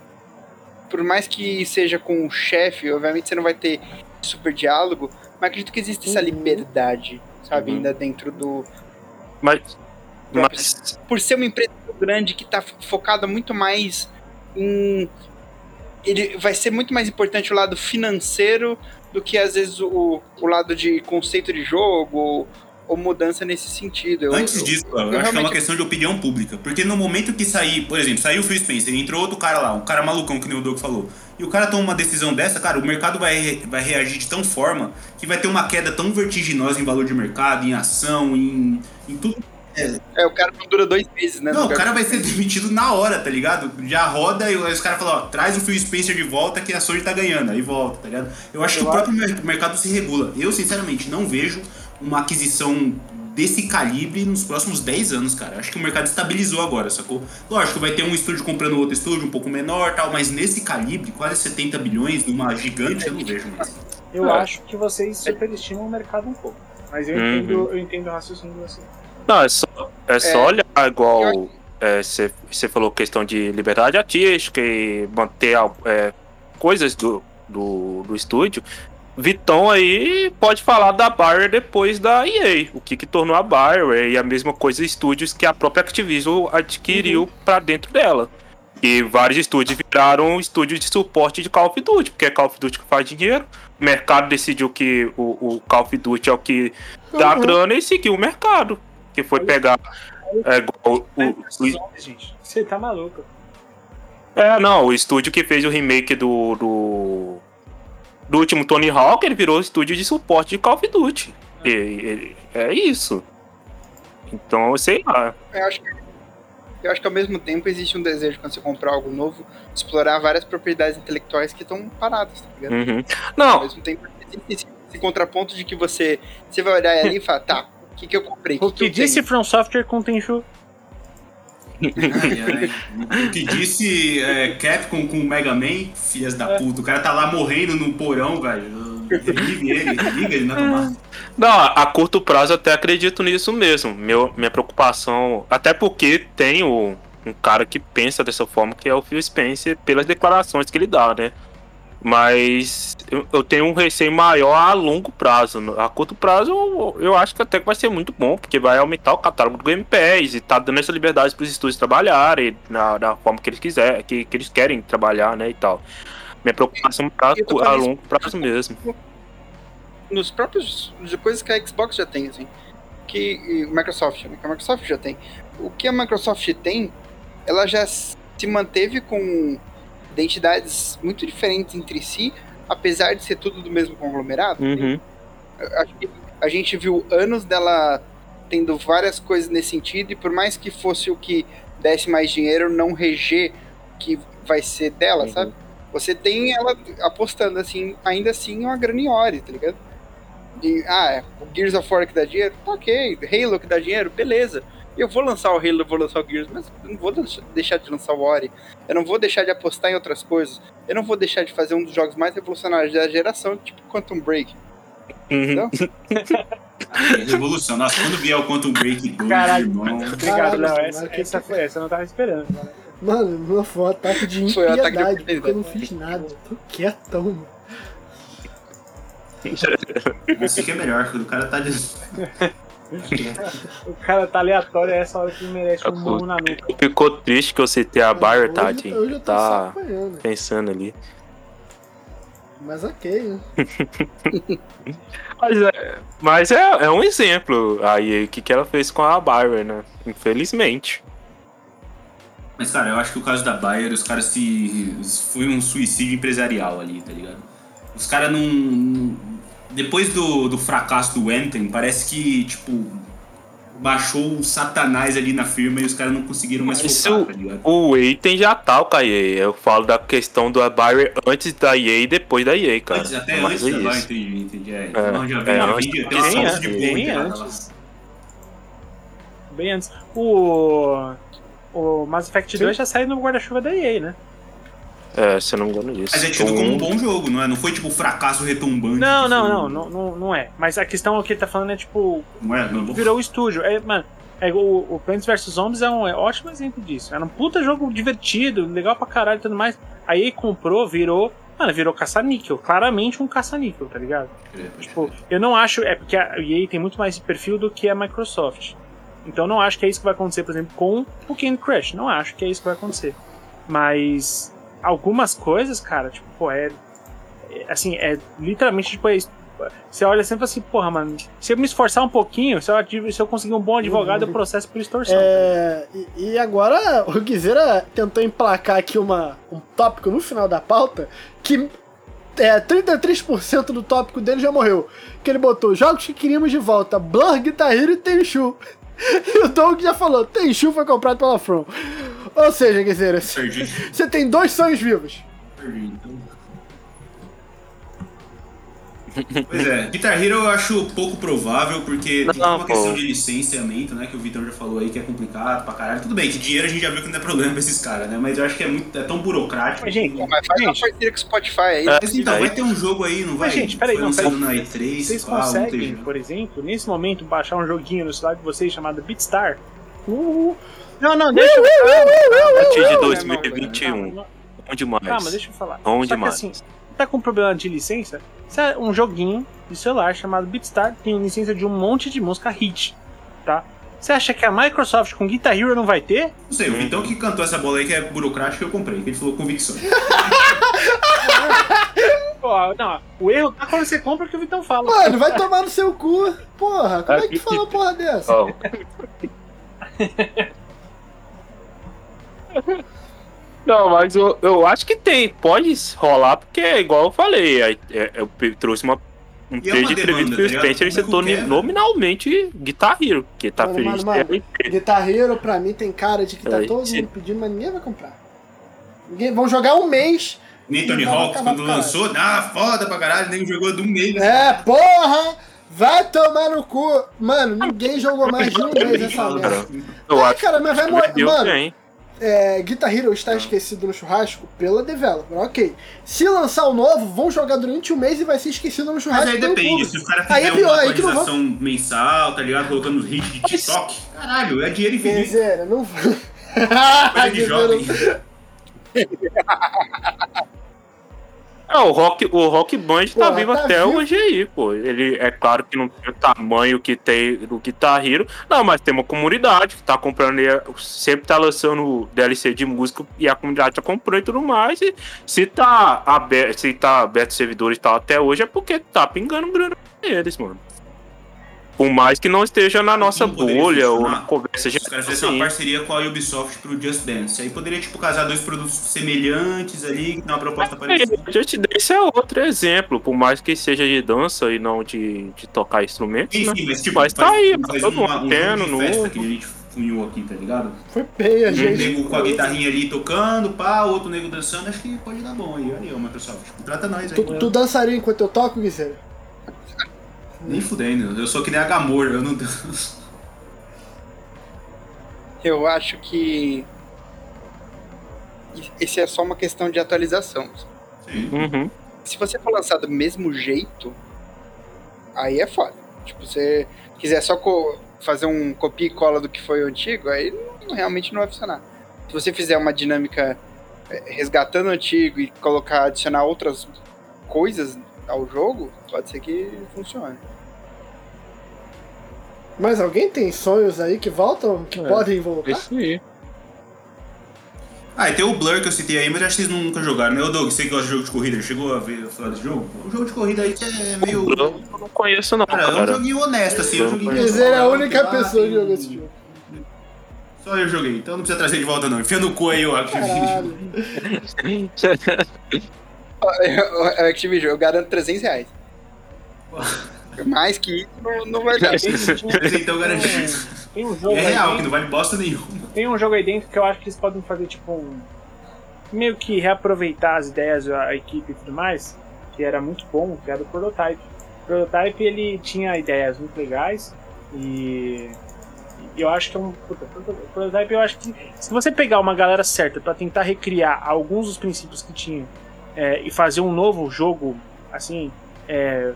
[SPEAKER 3] por mais que seja com o chefe, obviamente você não vai ter super diálogo, mas acredito que existe essa uhum. liberdade, sabe, uhum. ainda dentro do.
[SPEAKER 5] Mas, mas.
[SPEAKER 3] Por ser uma empresa grande que está focada muito mais em ele vai ser muito mais importante o lado financeiro do que às vezes o, o lado de conceito de jogo mudança nesse sentido.
[SPEAKER 4] Eu, Antes disso, eu, eu, eu acho que é uma questão de opinião pública. Porque no momento que sair, por exemplo, saiu o Phil Spencer, entrou outro cara lá, um cara malucão, que nem o Doug falou, e o cara toma uma decisão dessa, cara, o mercado vai, vai reagir de tão forma que vai ter uma queda tão vertiginosa em valor de mercado, em ação, em, em tudo
[SPEAKER 3] é. é, o cara não dura dois meses, né?
[SPEAKER 4] Não, o cara vai ser demitido na hora, tá ligado? Já roda e os caras falam, ó, traz o Phil Spencer de volta que a Sony tá ganhando. Aí volta, tá ligado? Eu acho que o próprio mercado se regula. Eu, sinceramente, não vejo uma aquisição desse calibre nos próximos 10 anos, cara. Acho que o mercado estabilizou agora, sacou? Lógico, vai ter um estúdio comprando outro estúdio, um pouco menor tal, mas nesse calibre, quase 70 bilhões, numa gigante, eu não vejo mais.
[SPEAKER 2] Eu é. acho que vocês superestimam o mercado um pouco. Mas eu, uhum. entendo, eu entendo o raciocínio de vocês.
[SPEAKER 5] Não, é só, é só é, olhar igual você é, falou questão de liberdade artística e manter é, coisas do, do, do estúdio. Vitão aí pode falar da Bayer depois da EA, o que, que tornou a Bayer e a mesma coisa estúdios que a própria Activision adquiriu uhum. para dentro dela. E vários estúdios viraram estúdios de suporte de Call of Duty, porque é Call of Duty que faz dinheiro. O mercado decidiu que o, o Call of Duty é o que dá uhum. grana e seguiu o mercado que foi pegar. É, o, o,
[SPEAKER 2] Você tá maluco.
[SPEAKER 5] É, não, o estúdio que fez o remake do, do, do último Tony Hawk, ele virou estúdio de suporte de Call of Duty. É, e, é isso. Então, eu sei lá.
[SPEAKER 3] Eu acho, que, eu acho que ao mesmo tempo existe um desejo quando você comprar algo novo, de explorar várias propriedades intelectuais que estão paradas, tá ligado?
[SPEAKER 5] Uhum. Não.
[SPEAKER 3] Ao mesmo tempo existe esse, esse contraponto de que você, você vai olhar ali e falar, tá, que, que eu comprei?
[SPEAKER 2] O que, que,
[SPEAKER 3] que
[SPEAKER 2] disse tenho? From Software com Tenchu?
[SPEAKER 4] O que disse é, Capcom com o Mega Man, filhas da puta. O cara tá lá morrendo no porão, velho. Liga ele, liga ele na tomada.
[SPEAKER 5] Não, a curto prazo até acredito nisso mesmo. Meu, minha preocupação. Até porque tem o, um cara que pensa dessa forma, que é o Phil Spencer, pelas declarações que ele dá, né? Mas eu, tenho um receio maior a longo prazo. A curto prazo, eu, eu acho que até que vai ser muito bom, porque vai aumentar o catálogo do Game Pass e tá dando essa liberdade para os estúdios trabalharem na, da forma que eles quiserem, que, que eles querem trabalhar, né, e tal. Minha preocupação é a longo prazo mesmo.
[SPEAKER 3] Nos próprios coisas que a Xbox já tem, assim, que o Microsoft, né, que a Microsoft já tem. O que a Microsoft tem, ela já se manteve com identidades muito diferentes entre si, apesar de ser tudo do mesmo conglomerado.
[SPEAKER 5] Uhum.
[SPEAKER 3] Que a gente viu anos dela tendo várias coisas nesse sentido, e por mais que fosse o que desse mais dinheiro, não reger que vai ser dela, uhum. sabe? Você tem ela apostando assim, ainda assim, uma graniore, tá ligado? E, ah, é, o Gears of War que dá dinheiro, tá ok. Halo que dá dinheiro, beleza. Eu vou lançar o Halo, eu vou lançar o Gears, mas eu não vou deixar- de lançar o Ori. Eu não vou deixar de apostar em outras coisas. Eu não vou deixar de fazer um dos jogos mais revolucionários da geração, tipo Quantum Break.
[SPEAKER 5] Uhum.
[SPEAKER 4] Revolução. Nossa, quando vier o Quantum Break 2,
[SPEAKER 2] Caralho.
[SPEAKER 4] irmão.
[SPEAKER 2] Obrigado, Léo.
[SPEAKER 1] mano,
[SPEAKER 2] Essa,
[SPEAKER 1] que-
[SPEAKER 2] essa, foi, essa eu não tava esperando. cara.
[SPEAKER 1] Mano, meu foi um ataque de
[SPEAKER 3] Foi um ataque de
[SPEAKER 1] impiedade, porque eu não fiz nada. Tô quietão, mano.
[SPEAKER 4] Esse aqui é melhor, quando o cara tá de.
[SPEAKER 2] O cara tá aleatório, é essa hora que merece um murro na nuca.
[SPEAKER 5] Ficou triste que eu citei a Bayer,
[SPEAKER 1] Hoje-
[SPEAKER 5] Tati.
[SPEAKER 1] Hoje eu
[SPEAKER 5] Tá pensando ali.
[SPEAKER 1] Mas ok, né?
[SPEAKER 5] Mas é, mas é, é um exemplo aí, o que, que ela fez com a Bayer, né? Infelizmente.
[SPEAKER 4] Mas, cara, eu acho que o caso da Bayer, os caras se. Foi um suicídio empresarial ali, tá ligado? Os caras não. Depois do, do fracasso do Anthem, parece que, tipo. Baixou o satanás ali na firma e os caras não conseguiram mais
[SPEAKER 5] Isso-
[SPEAKER 4] focar, tá ligado?
[SPEAKER 5] O EA tem já tal com a EA. Eu falo da questão da Bayer antes da EA e depois da EA, cara.
[SPEAKER 4] Antes, até
[SPEAKER 5] Mas
[SPEAKER 4] antes
[SPEAKER 5] é
[SPEAKER 4] da entendi, entendi. É,
[SPEAKER 5] É,
[SPEAKER 4] não, já
[SPEAKER 5] é,
[SPEAKER 4] vídeo, tem uma
[SPEAKER 2] bem
[SPEAKER 4] salsa
[SPEAKER 2] antes,
[SPEAKER 4] de
[SPEAKER 2] bem
[SPEAKER 4] já,
[SPEAKER 2] antes.
[SPEAKER 4] lá.
[SPEAKER 2] Bem antes. O. O Mass Effect 2 já saiu no guarda-chuva da EA, né?
[SPEAKER 5] É, se eu não me engano isso.
[SPEAKER 4] Mas é tido como um bom jogo, não é? Não foi tipo um fracasso retumbante.
[SPEAKER 2] Não, não, não, não, não, é. Mas a questão que ele tá falando é tipo.
[SPEAKER 4] Não é? Não,
[SPEAKER 2] Virou o estúdio. É, mano, é, o, o Plants vs Zombies é um é ótimo exemplo disso. Era um puta jogo divertido, legal pra caralho e tudo mais. Aí EA comprou, virou. Mano, virou caça-níquel. Claramente um caça-níquel, tá ligado? Tipo, eu não acho. É porque a EA tem muito mais perfil do que a Microsoft. Então eu não acho que é isso que vai acontecer, por exemplo, com o Candy Crush. Não acho que é isso que vai acontecer. Mas algumas coisas, cara, tipo, pô, é. é, assim, é literalmente, tipo, é. Você olha sempre assim, porra, mano, se eu me esforçar um pouquinho, se eu, se eu conseguir um bom advogado, eu processo por extorsão.
[SPEAKER 1] É, e, e agora o Guizeira tentou emplacar aqui uma, um tópico no final da pauta que é, 33% do tópico dele já morreu. Que ele botou jogos que queríamos de volta: Blur, Guitar Hero e Tenchu. E o Doug já falou: Tenchu foi comprado pela From. Ou seja, Guizeira, você tem dois sonhos vivos.
[SPEAKER 4] Perdi, então. Pois é, Guitar Hero eu acho pouco provável, porque tem
[SPEAKER 5] Não,
[SPEAKER 4] uma
[SPEAKER 5] pô.
[SPEAKER 4] questão de licenciamento, né? Que o Vitor já falou aí que é complicado pra caralho. Tudo bem, que dinheiro a gente já viu que não é problema pra esses caras, né? Mas eu acho que é, muito, é tão burocrático.
[SPEAKER 2] Mas, gente,
[SPEAKER 3] mas faz uma
[SPEAKER 2] gente,
[SPEAKER 3] parceria com o Spotify aí.
[SPEAKER 5] É.
[SPEAKER 4] Mas então,
[SPEAKER 5] Aí-
[SPEAKER 4] vai ter um jogo aí, não vai?
[SPEAKER 2] Mas, gente, peraí,
[SPEAKER 4] Foi
[SPEAKER 2] não,
[SPEAKER 4] lançado
[SPEAKER 2] peraí.
[SPEAKER 4] na E3,
[SPEAKER 2] vocês
[SPEAKER 4] pá,
[SPEAKER 2] conseguem,
[SPEAKER 4] tem-
[SPEAKER 2] por exemplo, nesse momento, baixar um joguinho no celular de vocês chamado Beatstar? Uh, não, não, deixa eu.
[SPEAKER 5] A partir de
[SPEAKER 3] Não, não,
[SPEAKER 5] 2021.
[SPEAKER 2] Calma,
[SPEAKER 5] Bom demais.
[SPEAKER 2] calma, deixa eu falar.
[SPEAKER 5] Bom
[SPEAKER 2] Só que assim, tá com problema de licença? Isso é um joguinho de celular chamado Beatstar, tem licença de um monte de música hit, tá? Você acha que a Microsoft com Guitar Hero não vai ter?
[SPEAKER 4] Não sei, o Vitão que cantou essa bola aí que é burocrática, eu comprei, que ele falou convicção.
[SPEAKER 2] Pô, não, o erro tá quando você compra o que o Vitão fala.
[SPEAKER 1] Mano, vai tomar no seu cu. Porra, como é que tu fala uma porra dessa?
[SPEAKER 5] Não, mas eu, eu acho que tem, pode rolar, porque é igual eu falei, é- é- eu trouxe uma, um
[SPEAKER 4] E é
[SPEAKER 5] trecho de entrevista que o? Spencer
[SPEAKER 4] quer, né?
[SPEAKER 5] nominalmente Guitar Hero, que tá
[SPEAKER 1] Mano,
[SPEAKER 5] feliz.
[SPEAKER 1] mano, mano.
[SPEAKER 5] É,
[SPEAKER 1] Guitar Hero, pra mim, tem cara de que tá
[SPEAKER 5] Aí,
[SPEAKER 1] todo
[SPEAKER 5] sim.
[SPEAKER 1] mundo pedindo, mas ninguém vai comprar. Ninguém, vão jogar um mês.
[SPEAKER 4] Nem Tony Hawk, quando lançou, ah, foda pra caralho, nem jogou de um mês.
[SPEAKER 1] É, porra! Vai tomar no cu. Mano, ninguém jogou mais de um mês essa merda.
[SPEAKER 5] eu
[SPEAKER 1] Ah,
[SPEAKER 5] acho
[SPEAKER 1] cara, mas vai morrer. Mano,
[SPEAKER 5] bem.
[SPEAKER 1] É, Guitar Hero está esquecido no churrasco pela developer, ok. Se lançar o novo, vão jogar durante um mês e vai ser esquecido no churrasco
[SPEAKER 4] Mas aí depende,
[SPEAKER 1] público.
[SPEAKER 4] se o cara
[SPEAKER 1] Aí é
[SPEAKER 4] fizer
[SPEAKER 1] pior,
[SPEAKER 4] uma
[SPEAKER 1] aí
[SPEAKER 4] atualização mensal, tá ligado? Colocando os hits de TikTok, caralho, é dinheiro infinito.
[SPEAKER 1] Guizeira, não
[SPEAKER 4] Coisa de jovem.
[SPEAKER 5] É, o Rock, o Rock Band tá
[SPEAKER 1] Porra,
[SPEAKER 5] vivo
[SPEAKER 1] tá
[SPEAKER 5] até
[SPEAKER 1] vivo.
[SPEAKER 5] hoje aí, pô. Ele é claro que não tem o tamanho que tem do Guitar Hero. Não, mas tem uma comunidade que tá comprando, ele sempre tá lançando DLC de música e a comunidade tá comprando e tudo mais. E se tá aberto, se tá aberto servidores e tal até hoje é porque tá pingando grana pra eles, mano. Por mais que não esteja na nossa bolha ou na conversa
[SPEAKER 4] Se os
[SPEAKER 5] geral.
[SPEAKER 4] caras
[SPEAKER 5] assim.
[SPEAKER 4] uma parceria com a Ubisoft pro Just Dance. Aí poderia, tipo, casar dois produtos semelhantes ali, que tem uma proposta parecida.
[SPEAKER 5] É, Just Dance é outro exemplo, por mais que seja de dança e não de, de tocar instrumentos,
[SPEAKER 4] Sim,
[SPEAKER 5] né?
[SPEAKER 4] sim, mas tipo,
[SPEAKER 5] Mas tá aí,
[SPEAKER 4] faz
[SPEAKER 5] todo
[SPEAKER 4] um jogo de festa
[SPEAKER 5] novo.
[SPEAKER 4] que a gente funhou aqui, tá ligado?
[SPEAKER 1] Foi peia,
[SPEAKER 4] Um
[SPEAKER 1] gente.
[SPEAKER 4] nego com a guitarrinha ali tocando, pá, outro nego dançando, acho que pode dar bom aí. Olha aí, ó, Microsoft. Trata nós aí.
[SPEAKER 1] Tu, tu dançaria enquanto eu toco, Guizeira?
[SPEAKER 4] Nem fudendo, eu sou que nem a Gamor, eu não danço.
[SPEAKER 3] Eu acho que esse é só uma questão de atualização.
[SPEAKER 4] Sim.
[SPEAKER 5] Uhum.
[SPEAKER 3] Se você for lançar do mesmo jeito, aí é foda. Tipo, se você quiser só fazer um copia e cola do que foi o antigo, aí não- realmente não vai funcionar. Se você fizer uma dinâmica é, resgatando o antigo e colocar, adicionar outras coisas ao jogo, pode ser que funcione.
[SPEAKER 1] Mas alguém tem sonhos aí que voltam, que
[SPEAKER 5] É,
[SPEAKER 1] podem voltar?
[SPEAKER 5] Isso aí.
[SPEAKER 4] Ah, e tem o Blur que eu citei aí, mas acho que vocês nunca jogaram, né? Ô Doug, você que gosta de jogo de corrida, chegou a ver falar desse jogo? Um jogo de corrida aí que é meio.
[SPEAKER 5] Eu não conheço, não,
[SPEAKER 4] Cara, é um
[SPEAKER 5] cara.
[SPEAKER 4] joguinho honesto, assim. É um joguinho
[SPEAKER 1] Mas ele é a única
[SPEAKER 4] lá,
[SPEAKER 1] pessoa que jogou esse jogo.
[SPEAKER 4] Só eu joguei, então não precisa trazer de volta não. Enfia no cu aí, ó.
[SPEAKER 3] Activision, eu garanto 300 reais. Mais que isso não, não vai dar.
[SPEAKER 4] Então garantido.
[SPEAKER 2] Tem um jogo
[SPEAKER 4] É real, que
[SPEAKER 2] dentro-
[SPEAKER 4] não vale bosta nenhuma.
[SPEAKER 2] Tem um jogo aí dentro que eu acho que eles podem fazer, tipo, um... meio que reaproveitar as ideias, a, a equipe e tudo mais, que era muito bom, que era o Prototype. O Prototype, ele tinha ideias muito legais e... eu acho que é um... Puta, Proto- Prototype, eu acho que se você pegar uma galera certa pra tentar recriar alguns dos princípios que tinha é, e fazer um novo jogo, assim, é,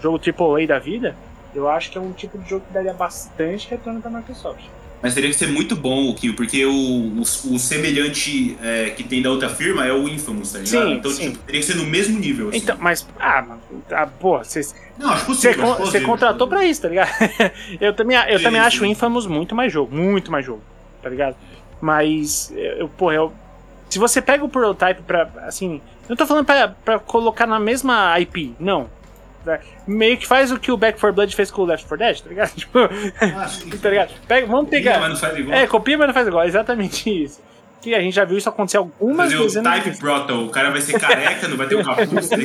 [SPEAKER 2] jogo AAA da vida, eu acho que é um tipo de jogo que daria bastante retorno pra Microsoft.
[SPEAKER 4] Mas teria que ser muito bom o Kill, porque o, o, o semelhante é, que tem da outra firma é o Infamous, tá ligado?
[SPEAKER 2] Sim,
[SPEAKER 4] então,
[SPEAKER 2] sim.
[SPEAKER 4] tipo, teria que ser no mesmo nível, assim.
[SPEAKER 2] Então, mas, ah, mano, ah, pô, você
[SPEAKER 4] não, acho possível.
[SPEAKER 2] você contratou pra isso, tá ligado? eu também, eu
[SPEAKER 4] Sim,
[SPEAKER 2] também acho o. Infamous muito mais jogo, muito mais jogo, tá ligado? Mas, eu, porra, eu, se você pega o prototype pra, assim, não tô falando pra, pra colocar na mesma IP, não. Tá? Meio que faz o que o Back 4 Blood fez com o Left 4 Dead, tá ligado? Tipo,
[SPEAKER 4] Ah, sim.
[SPEAKER 2] tá ligado? Pega, vamos
[SPEAKER 4] Copia,
[SPEAKER 2] pegar.
[SPEAKER 4] mas não faz igual.
[SPEAKER 2] É, copia, mas não faz igual, exatamente isso. Que a gente já viu isso acontecer algumas
[SPEAKER 4] Fazer o
[SPEAKER 2] dezenas de
[SPEAKER 4] Type
[SPEAKER 2] vezes.
[SPEAKER 4] Proto, o cara vai ser careca, não vai ter o capuz, tá?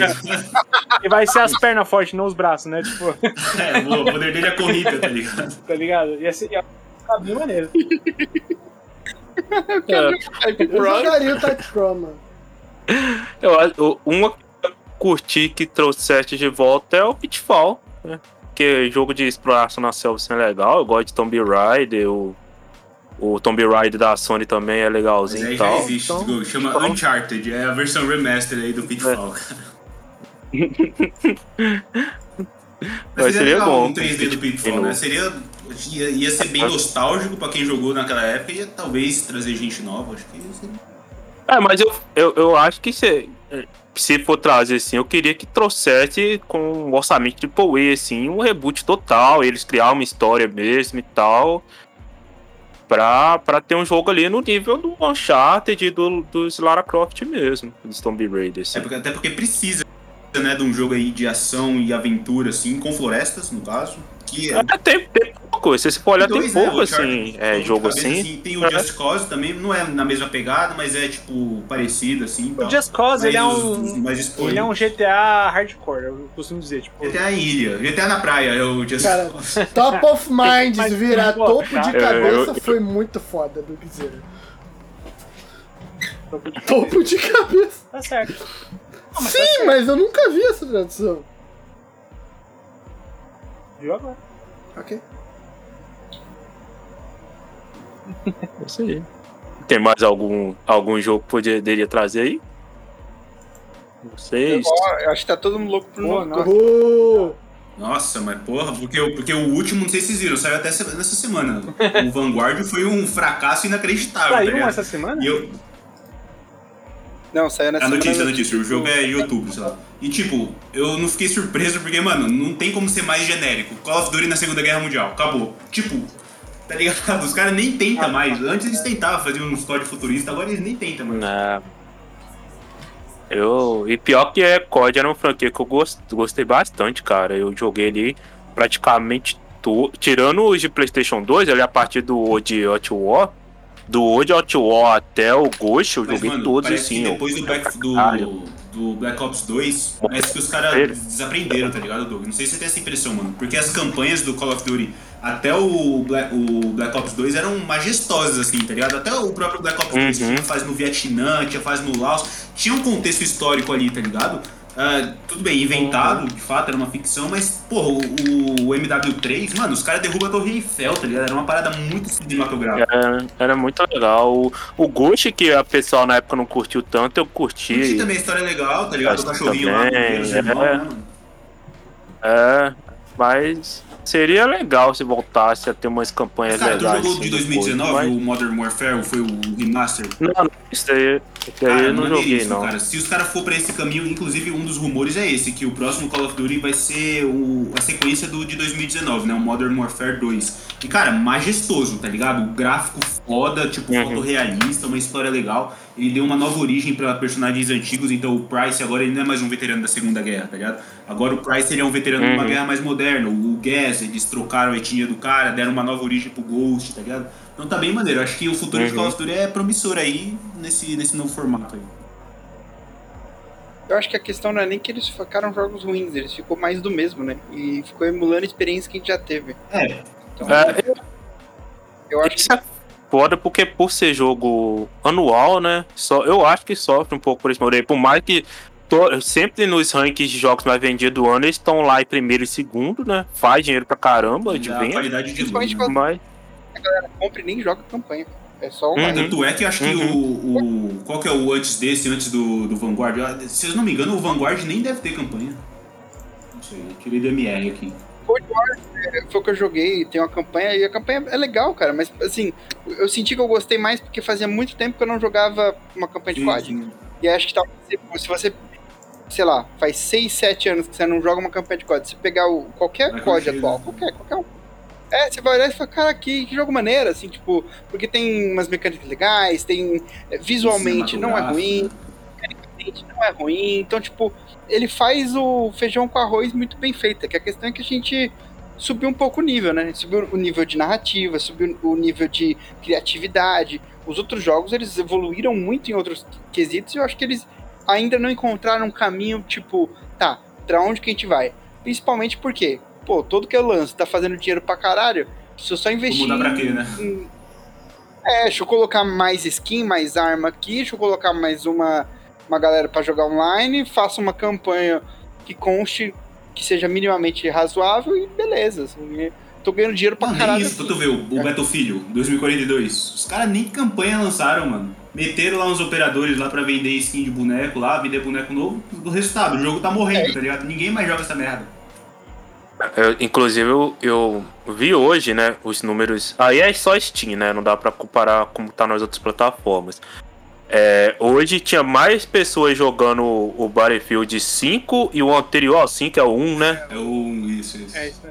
[SPEAKER 2] E vai ser as pernas fortes, não os braços, né? Tipo,
[SPEAKER 4] É, o poder dele é corrida, tá ligado?
[SPEAKER 2] tá ligado? Ia ser ia ficar bem maneiro.
[SPEAKER 3] Type
[SPEAKER 1] Eu jogaria o Type Pro, mano.
[SPEAKER 5] Eu, eu- uma que eu curti que trouxeste de volta é o Pitfall, né? Que jogo de exploração na selva assim, é legal. Eu gosto de Tomb Raider, o, o Tomb Raider da Sony também é
[SPEAKER 4] Mas
[SPEAKER 5] legalzinho
[SPEAKER 4] aí
[SPEAKER 5] e
[SPEAKER 4] já
[SPEAKER 5] tal.
[SPEAKER 4] existe,
[SPEAKER 5] então-
[SPEAKER 4] Diego, chama
[SPEAKER 5] então-
[SPEAKER 4] Uncharted, é a versão remaster aí do Pitfall, cara.
[SPEAKER 5] Mas seria
[SPEAKER 4] legal
[SPEAKER 5] bom.
[SPEAKER 4] um 3D do Pitfall, né? Seria. Ia, ia ser bem nostálgico pra quem jogou naquela época e ia talvez trazer gente nova, acho que ia ser.
[SPEAKER 5] É, mas eu, eu, eu acho que se, se for trazer assim, eu queria que trouxesse com um orçamento de AAA, assim, um reboot total, eles criar uma história mesmo e tal. Pra, pra ter um jogo ali no nível do Uncharted e do, dos Lara Croft mesmo, dos Tomb Raider. Assim.
[SPEAKER 4] É porque- até porque precisa, né, de um jogo aí de ação e aventura, assim, com florestas, no caso. Que é.
[SPEAKER 5] É, tem, tem pouco, se você for olhar, tem
[SPEAKER 4] dois, né,
[SPEAKER 5] pouco,
[SPEAKER 4] o
[SPEAKER 5] assim, é,
[SPEAKER 4] de
[SPEAKER 5] jogo
[SPEAKER 4] cabeça,
[SPEAKER 5] assim.
[SPEAKER 4] Tem o
[SPEAKER 5] É.
[SPEAKER 4] Just Cause também, não é na mesma pegada, mas é, tipo, parecido, assim.
[SPEAKER 2] O
[SPEAKER 4] tal.
[SPEAKER 2] Just Cause, ele é
[SPEAKER 4] Mas os- os
[SPEAKER 2] um. Ele é um GTA hardcore, eu costumo dizer, tipo.
[SPEAKER 4] GTA em ilha, GTA na praia, é o Just
[SPEAKER 1] Cara,
[SPEAKER 4] Cause.
[SPEAKER 1] Top of Minds
[SPEAKER 2] Mas-
[SPEAKER 1] virar topo de cabeça
[SPEAKER 5] eu-
[SPEAKER 1] foi muito foda do Guizeira. Topo de cabeça.
[SPEAKER 2] Tá certo. Não, mas tá
[SPEAKER 1] Sim,
[SPEAKER 2] certo.
[SPEAKER 1] mas eu nunca vi essa tradução.
[SPEAKER 2] Viu agora?
[SPEAKER 1] Ok.
[SPEAKER 5] É isso aí. Tem mais algum, algum jogo que poderia trazer aí? Vocês?
[SPEAKER 3] Eu acho que tá todo mundo louco pro novo.
[SPEAKER 2] nossa.
[SPEAKER 4] Nossa, mas porra, porque, o- porque o último, não sei se vocês viram, saiu até nessa semana. O Vanguard foi um fracasso inacreditável, tá
[SPEAKER 2] Saiu
[SPEAKER 4] ligado?
[SPEAKER 2] essa semana?
[SPEAKER 4] E eu,
[SPEAKER 3] Não, saiu nessa
[SPEAKER 4] a notícia, a
[SPEAKER 3] semana.
[SPEAKER 4] notícia, o jogo é YouTube, sei lá. E tipo, eu não fiquei surpreso porque, mano, não tem como ser mais genérico. Call of Duty na Segunda Guerra Mundial, acabou. Tipo, tá ligado? Os caras nem tentam mais. Antes eles tentavam fazer um story futurista, agora eles nem tentam mais.
[SPEAKER 5] Não. Eu, e pior que é COD era uma franquia que eu gost, gostei bastante, cara. Eu joguei ali praticamente to, tirando os de PlayStation 2, ali a partir do Old Hot War, do Old Hot War até o Ghost, eu
[SPEAKER 4] Mas,
[SPEAKER 5] joguei
[SPEAKER 4] mano,
[SPEAKER 5] todos assim.
[SPEAKER 4] depois do Black, do,
[SPEAKER 5] Caralho.
[SPEAKER 4] Do Black Ops 2, parece que os caras desaprenderam, tá ligado, Doug? Não sei se você tem essa impressão, mano. Porque as campanhas do Call of Duty até o Black, o Black Ops 2 eram majestosas, assim, tá ligado? Até o próprio Black Ops 2
[SPEAKER 5] Uhum.
[SPEAKER 4] tinha fase no Vietnã, tinha fase no Laos, tinha um contexto histórico ali, tá ligado? Ah, tudo bem, inventado, de fato, era uma ficção, mas, porra, o, o MW3, mano, os caras derrubam a Torre Eiffel, tá ligado? Era uma parada muito cinematográfica.
[SPEAKER 5] Era, era muito legal. O, o Ghost, que a pessoal na época não curtiu tanto, eu curti.
[SPEAKER 4] Curti também a história é legal, tá ligado? O
[SPEAKER 5] Acho
[SPEAKER 4] cachorrinho lá,
[SPEAKER 5] também,
[SPEAKER 4] os
[SPEAKER 5] é.
[SPEAKER 4] irmãos, né, mano?
[SPEAKER 5] É, mas seria legal se voltasse a ter umas campanhas
[SPEAKER 4] Cara, tu
[SPEAKER 5] legais.
[SPEAKER 4] jogou de
[SPEAKER 5] assim,
[SPEAKER 4] 2019
[SPEAKER 5] depois,
[SPEAKER 4] o Modern Warfare, ou foi o remaster?
[SPEAKER 5] mas- Não, não, isso aí, isso eu não joguei,
[SPEAKER 4] maneiríssimo,
[SPEAKER 5] não.
[SPEAKER 4] Cara. Se os caras for pra esse caminho, inclusive um dos rumores é esse, que o próximo Call of Duty vai ser o, a sequência do de 2019, né? O Modern Warfare 2. E, cara, majestoso, tá ligado? O gráfico foda, tipo,
[SPEAKER 5] Uhum.
[SPEAKER 4] fotorrealista, uma história legal. Ele deu uma nova origem pra personagens antigos, então o Price agora ele não é mais um veterano da Segunda Guerra, tá ligado? Agora o Price ele é um veterano de uma
[SPEAKER 5] Uhum.
[SPEAKER 4] guerra mais moderna. O Gas, eles trocaram a etnia do cara, deram uma nova origem pro Ghost, tá ligado? Então tá bem maneiro. Acho que o futuro de
[SPEAKER 5] Uhum.
[SPEAKER 4] Call of Duty é promissor aí nesse, nesse novo formato aí.
[SPEAKER 3] Eu acho que a questão não é nem que eles ficaram jogos ruins, eles ficou mais do mesmo, né? E ficou emulando a experiência que a gente já teve.
[SPEAKER 4] É,
[SPEAKER 3] Então,
[SPEAKER 5] É,
[SPEAKER 3] eu acho que
[SPEAKER 5] foda porque por ser jogo anual, né? Só, eu acho que sofre um pouco por esse modelo. Por mais que to- sempre nos rankings de jogos mais vendidos do ano, eles estão lá em primeiro e segundo, né? Faz dinheiro pra caramba de
[SPEAKER 4] da
[SPEAKER 5] venda.
[SPEAKER 4] qualidade de
[SPEAKER 3] Principalmente
[SPEAKER 4] luz, né?
[SPEAKER 5] Mas.
[SPEAKER 3] compra e nem joga campanha. É só
[SPEAKER 5] Uhum.
[SPEAKER 3] online.
[SPEAKER 4] Tanto é que acho que o, o. Qual que é o antes desse, antes do, do Vanguard? Se eu não me engano, o Vanguard nem deve ter campanha. Não sei, eu tirei do MR aqui.
[SPEAKER 3] Cold War é, foi o que eu joguei, tem uma campanha, e a campanha é legal, cara, mas assim, eu senti que eu gostei mais porque fazia muito tempo que eu não jogava uma campanha de COD. E acho que talvez se- você, sei lá, faz 6, 7 anos que você não joga uma campanha de COD, se pegar o, qualquer
[SPEAKER 4] Vai
[SPEAKER 3] COD atual,
[SPEAKER 4] né?
[SPEAKER 3] qualquer, qualquer um. É, você vai olhar e fala, cara, que, que jogo maneiro, assim, tipo, porque tem umas mecânicas legais, tem. é, Visualmente não é ruim, não é ruim, então, tipo, ele faz o feijão com arroz muito bem feito. Que a questão é que a gente subiu um pouco o nível, né? Subiu o nível de narrativa, subiu o nível de criatividade. Os outros jogos, eles evoluíram muito em outros quesitos e eu acho que eles ainda não encontraram um caminho, tipo, tá, pra onde que a gente vai? Principalmente porque, pô, todo que eu lanço tá fazendo dinheiro pra caralho, se eu só
[SPEAKER 4] Vou
[SPEAKER 3] investir
[SPEAKER 4] mudar pra quê, né?
[SPEAKER 3] em- É, deixa eu colocar mais skin, mais arma aqui, deixa eu colocar mais uma, uma galera pra jogar online, faço uma campanha que conste que seja minimamente razoável e beleza. Assim, tô ganhando dinheiro pra caralho.
[SPEAKER 4] isso,
[SPEAKER 3] aqui.
[SPEAKER 4] tu ver, o, o Battlefield 2042. Os caras nem campanha lançaram, mano. Meteram lá uns operadores lá pra vender skin de boneco lá, vender boneco novo. Do resultado, o jogo tá morrendo, tá ligado? Ninguém mais joga essa merda.
[SPEAKER 5] Eu- inclusive, eu, eu vi hoje, né, os números. Aí é só Steam, né? Não dá pra comparar como tá nas outras plataformas. É, hoje tinha mais pessoas jogando o o Battlefield 5 e o anterior ao 5 é o 1, né?
[SPEAKER 4] É o. Isso, isso.
[SPEAKER 2] É isso.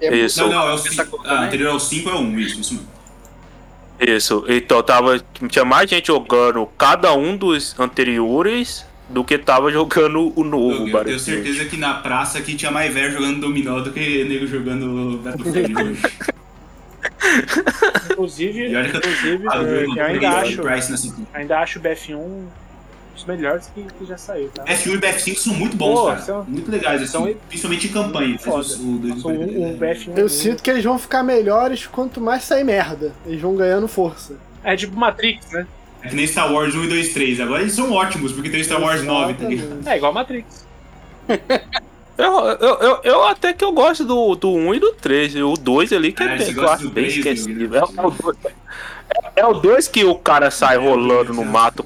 [SPEAKER 3] É muito-
[SPEAKER 5] Isso.
[SPEAKER 4] Não, não, é o
[SPEAKER 3] Essa
[SPEAKER 4] 5.
[SPEAKER 3] conta,
[SPEAKER 4] Ah, anterior ao 5 é o 1, isso, isso mesmo.
[SPEAKER 5] Isso. Então tava. Tinha mais gente jogando cada um dos anteriores do que tava jogando o novo
[SPEAKER 4] Eu, eu tenho certeza que na praça aqui tinha mais velho jogando dominó do que nego jogando Battlefield hoje.
[SPEAKER 2] Inclusive, inclusive
[SPEAKER 4] Ah,
[SPEAKER 2] eu,
[SPEAKER 4] eu
[SPEAKER 2] eu ainda acho, ainda acho o BF1 um dos melhores que, que já saiu, tá?
[SPEAKER 4] F1 e BF5 são muito bons,
[SPEAKER 2] Pô,
[SPEAKER 4] cara.
[SPEAKER 2] são-
[SPEAKER 4] muito legais, assim,
[SPEAKER 2] são-
[SPEAKER 4] principalmente em campanha. O- o
[SPEAKER 2] um BF1.
[SPEAKER 1] Eu sinto que eles vão ficar melhores quanto mais sair merda. Eles vão ganhando força.
[SPEAKER 2] É tipo Matrix, né?
[SPEAKER 4] É que nem Star Wars 1 e 2 3. Agora eles são ótimos, porque tem Star Wars 9, tá ligado?
[SPEAKER 2] É igual Matrix.
[SPEAKER 5] Eu, eu, eu, eu até que eu gosto do, do 1 e do 3. E o 2 ali que,
[SPEAKER 4] Ah,
[SPEAKER 5] é, bem,
[SPEAKER 4] gosta
[SPEAKER 5] acho
[SPEAKER 4] do
[SPEAKER 5] bem
[SPEAKER 4] 3,
[SPEAKER 5] esquecível. É, o dois- é- é o 2 que o cara sai rolando no mato.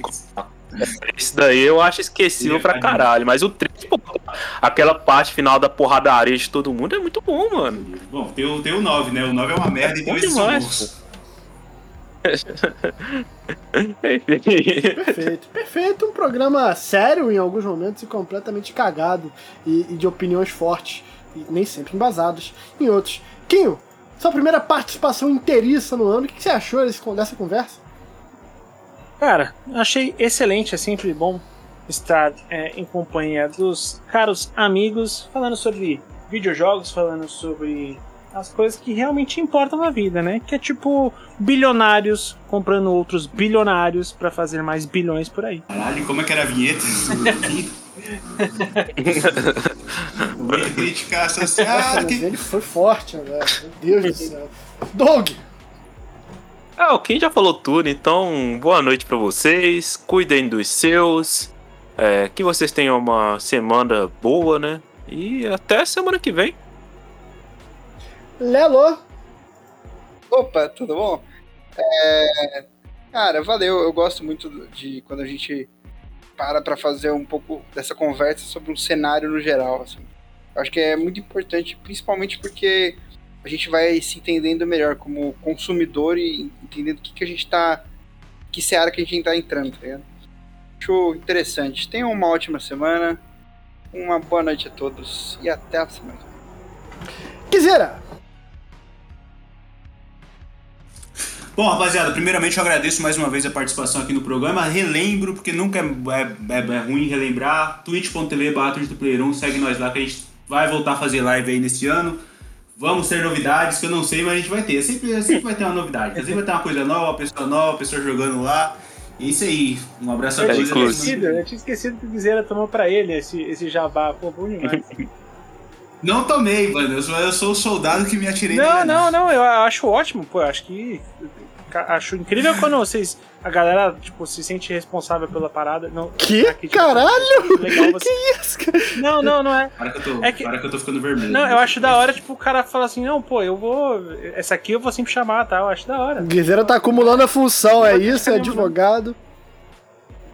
[SPEAKER 5] Esse daí eu acho esquecível pra caralho. Mas o 3, pô, aquela parte final da porradaria de todo mundo é muito bom, mano.
[SPEAKER 4] Bom, tem o, tem o 9, né? O 9 é uma merda, são
[SPEAKER 5] demais,
[SPEAKER 4] bons.
[SPEAKER 1] Perfeito, perfeito. Um programa sério em alguns momentos e completamente cagado. E, e de opiniões fortes. E nem sempre embasadas em outros. Quinho, sua primeira participação inteiriça no ano. O que você achou dessa conversa?
[SPEAKER 2] Cara, achei excelente, é sempre bom estar é, em companhia dos caros amigos, falando sobre videojogos, falando sobre as coisas que realmente importam na vida, né? Que é tipo bilionários comprando outros bilionários pra fazer mais bilhões por aí.
[SPEAKER 4] Caralho, como é que era a vinheta? Crítica.
[SPEAKER 1] Nossa, mas ele foi forte agora. Meu Deus do céu. Doug!
[SPEAKER 5] Ah, o Kim já falou tudo, então boa noite pra vocês. Cuidem dos seus. É, que vocês tenham uma semana boa, né? E até semana que vem.
[SPEAKER 1] Lelo,
[SPEAKER 3] Opa, tudo bom? É, Cara, valeu. Eu gosto muito de quando a gente para pra fazer um pouco dessa conversa sobre um cenário no geral. Assim. Acho que é muito importante, principalmente porque a gente vai se entendendo melhor como consumidor e entendendo o que, que a gente tá. que seara que a gente tá entrando, tá ligado? Acho interessante. Tenham uma ótima semana. Uma boa noite a todos e até a semana.
[SPEAKER 1] Kizera,
[SPEAKER 4] Bom, rapaziada, primeiramente eu agradeço mais uma vez a participação aqui no programa. Relembro, porque nunca é, é, é- é ruim relembrar. twitch.tv barra Twitch do Player 1, segue nós lá que a gente vai voltar a fazer live aí nesse ano. Vamos ter novidades que eu não sei, mas a gente vai ter. Sempre, sempre vai ter uma novidade. Sempre vai ter uma coisa nova, uma pessoa nova, pessoa jogando lá. E é isso aí. Um abraço a
[SPEAKER 2] Eu
[SPEAKER 5] É,
[SPEAKER 2] tinha
[SPEAKER 4] todos.
[SPEAKER 5] inclusive.
[SPEAKER 2] esquecido, eu tinha esquecido que o Guizeira tomou pra ele esse, esse jabá. Pô, bom demais.
[SPEAKER 4] Não tomei, mano. Eu sou, eu sou o soldado que me atirei
[SPEAKER 2] Não, não, não, eu acho ótimo, pô, eu acho que. Acho incrível quando vocês. A galera, tipo, se sente responsável pela parada. Não,
[SPEAKER 1] que?
[SPEAKER 2] aqui, tipo,
[SPEAKER 1] Caralho!
[SPEAKER 2] Legal você.
[SPEAKER 1] Que isso, cara?
[SPEAKER 2] Não, não, não é.
[SPEAKER 4] Para que eu tô,
[SPEAKER 2] É que-
[SPEAKER 4] para que eu tô ficando vermelho.
[SPEAKER 2] Não, eu acho da hora, tipo, o cara fala assim, não, pô, eu vou. Essa aqui eu vou sempre chamar, tá? Eu acho da hora.
[SPEAKER 1] Guizeira tá acumulando a função, é isso? É advogado.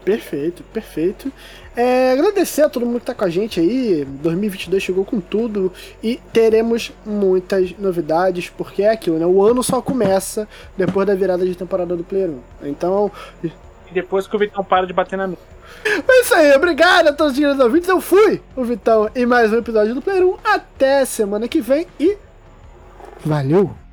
[SPEAKER 1] Perfeito, perfeito. É, agradecer a todo mundo que tá com a gente aí. 2022 chegou com tudo e teremos muitas novidades, porque é aquilo, né? O ano só começa depois da virada de temporada do Player 1. Então,
[SPEAKER 2] E depois que o Vitão para de bater na mesa.
[SPEAKER 1] é isso aí. Obrigado a todos os queridos ouvintes. Eu fui o Vitão em mais um episódio do Player 1. Até semana que vem e. Valeu!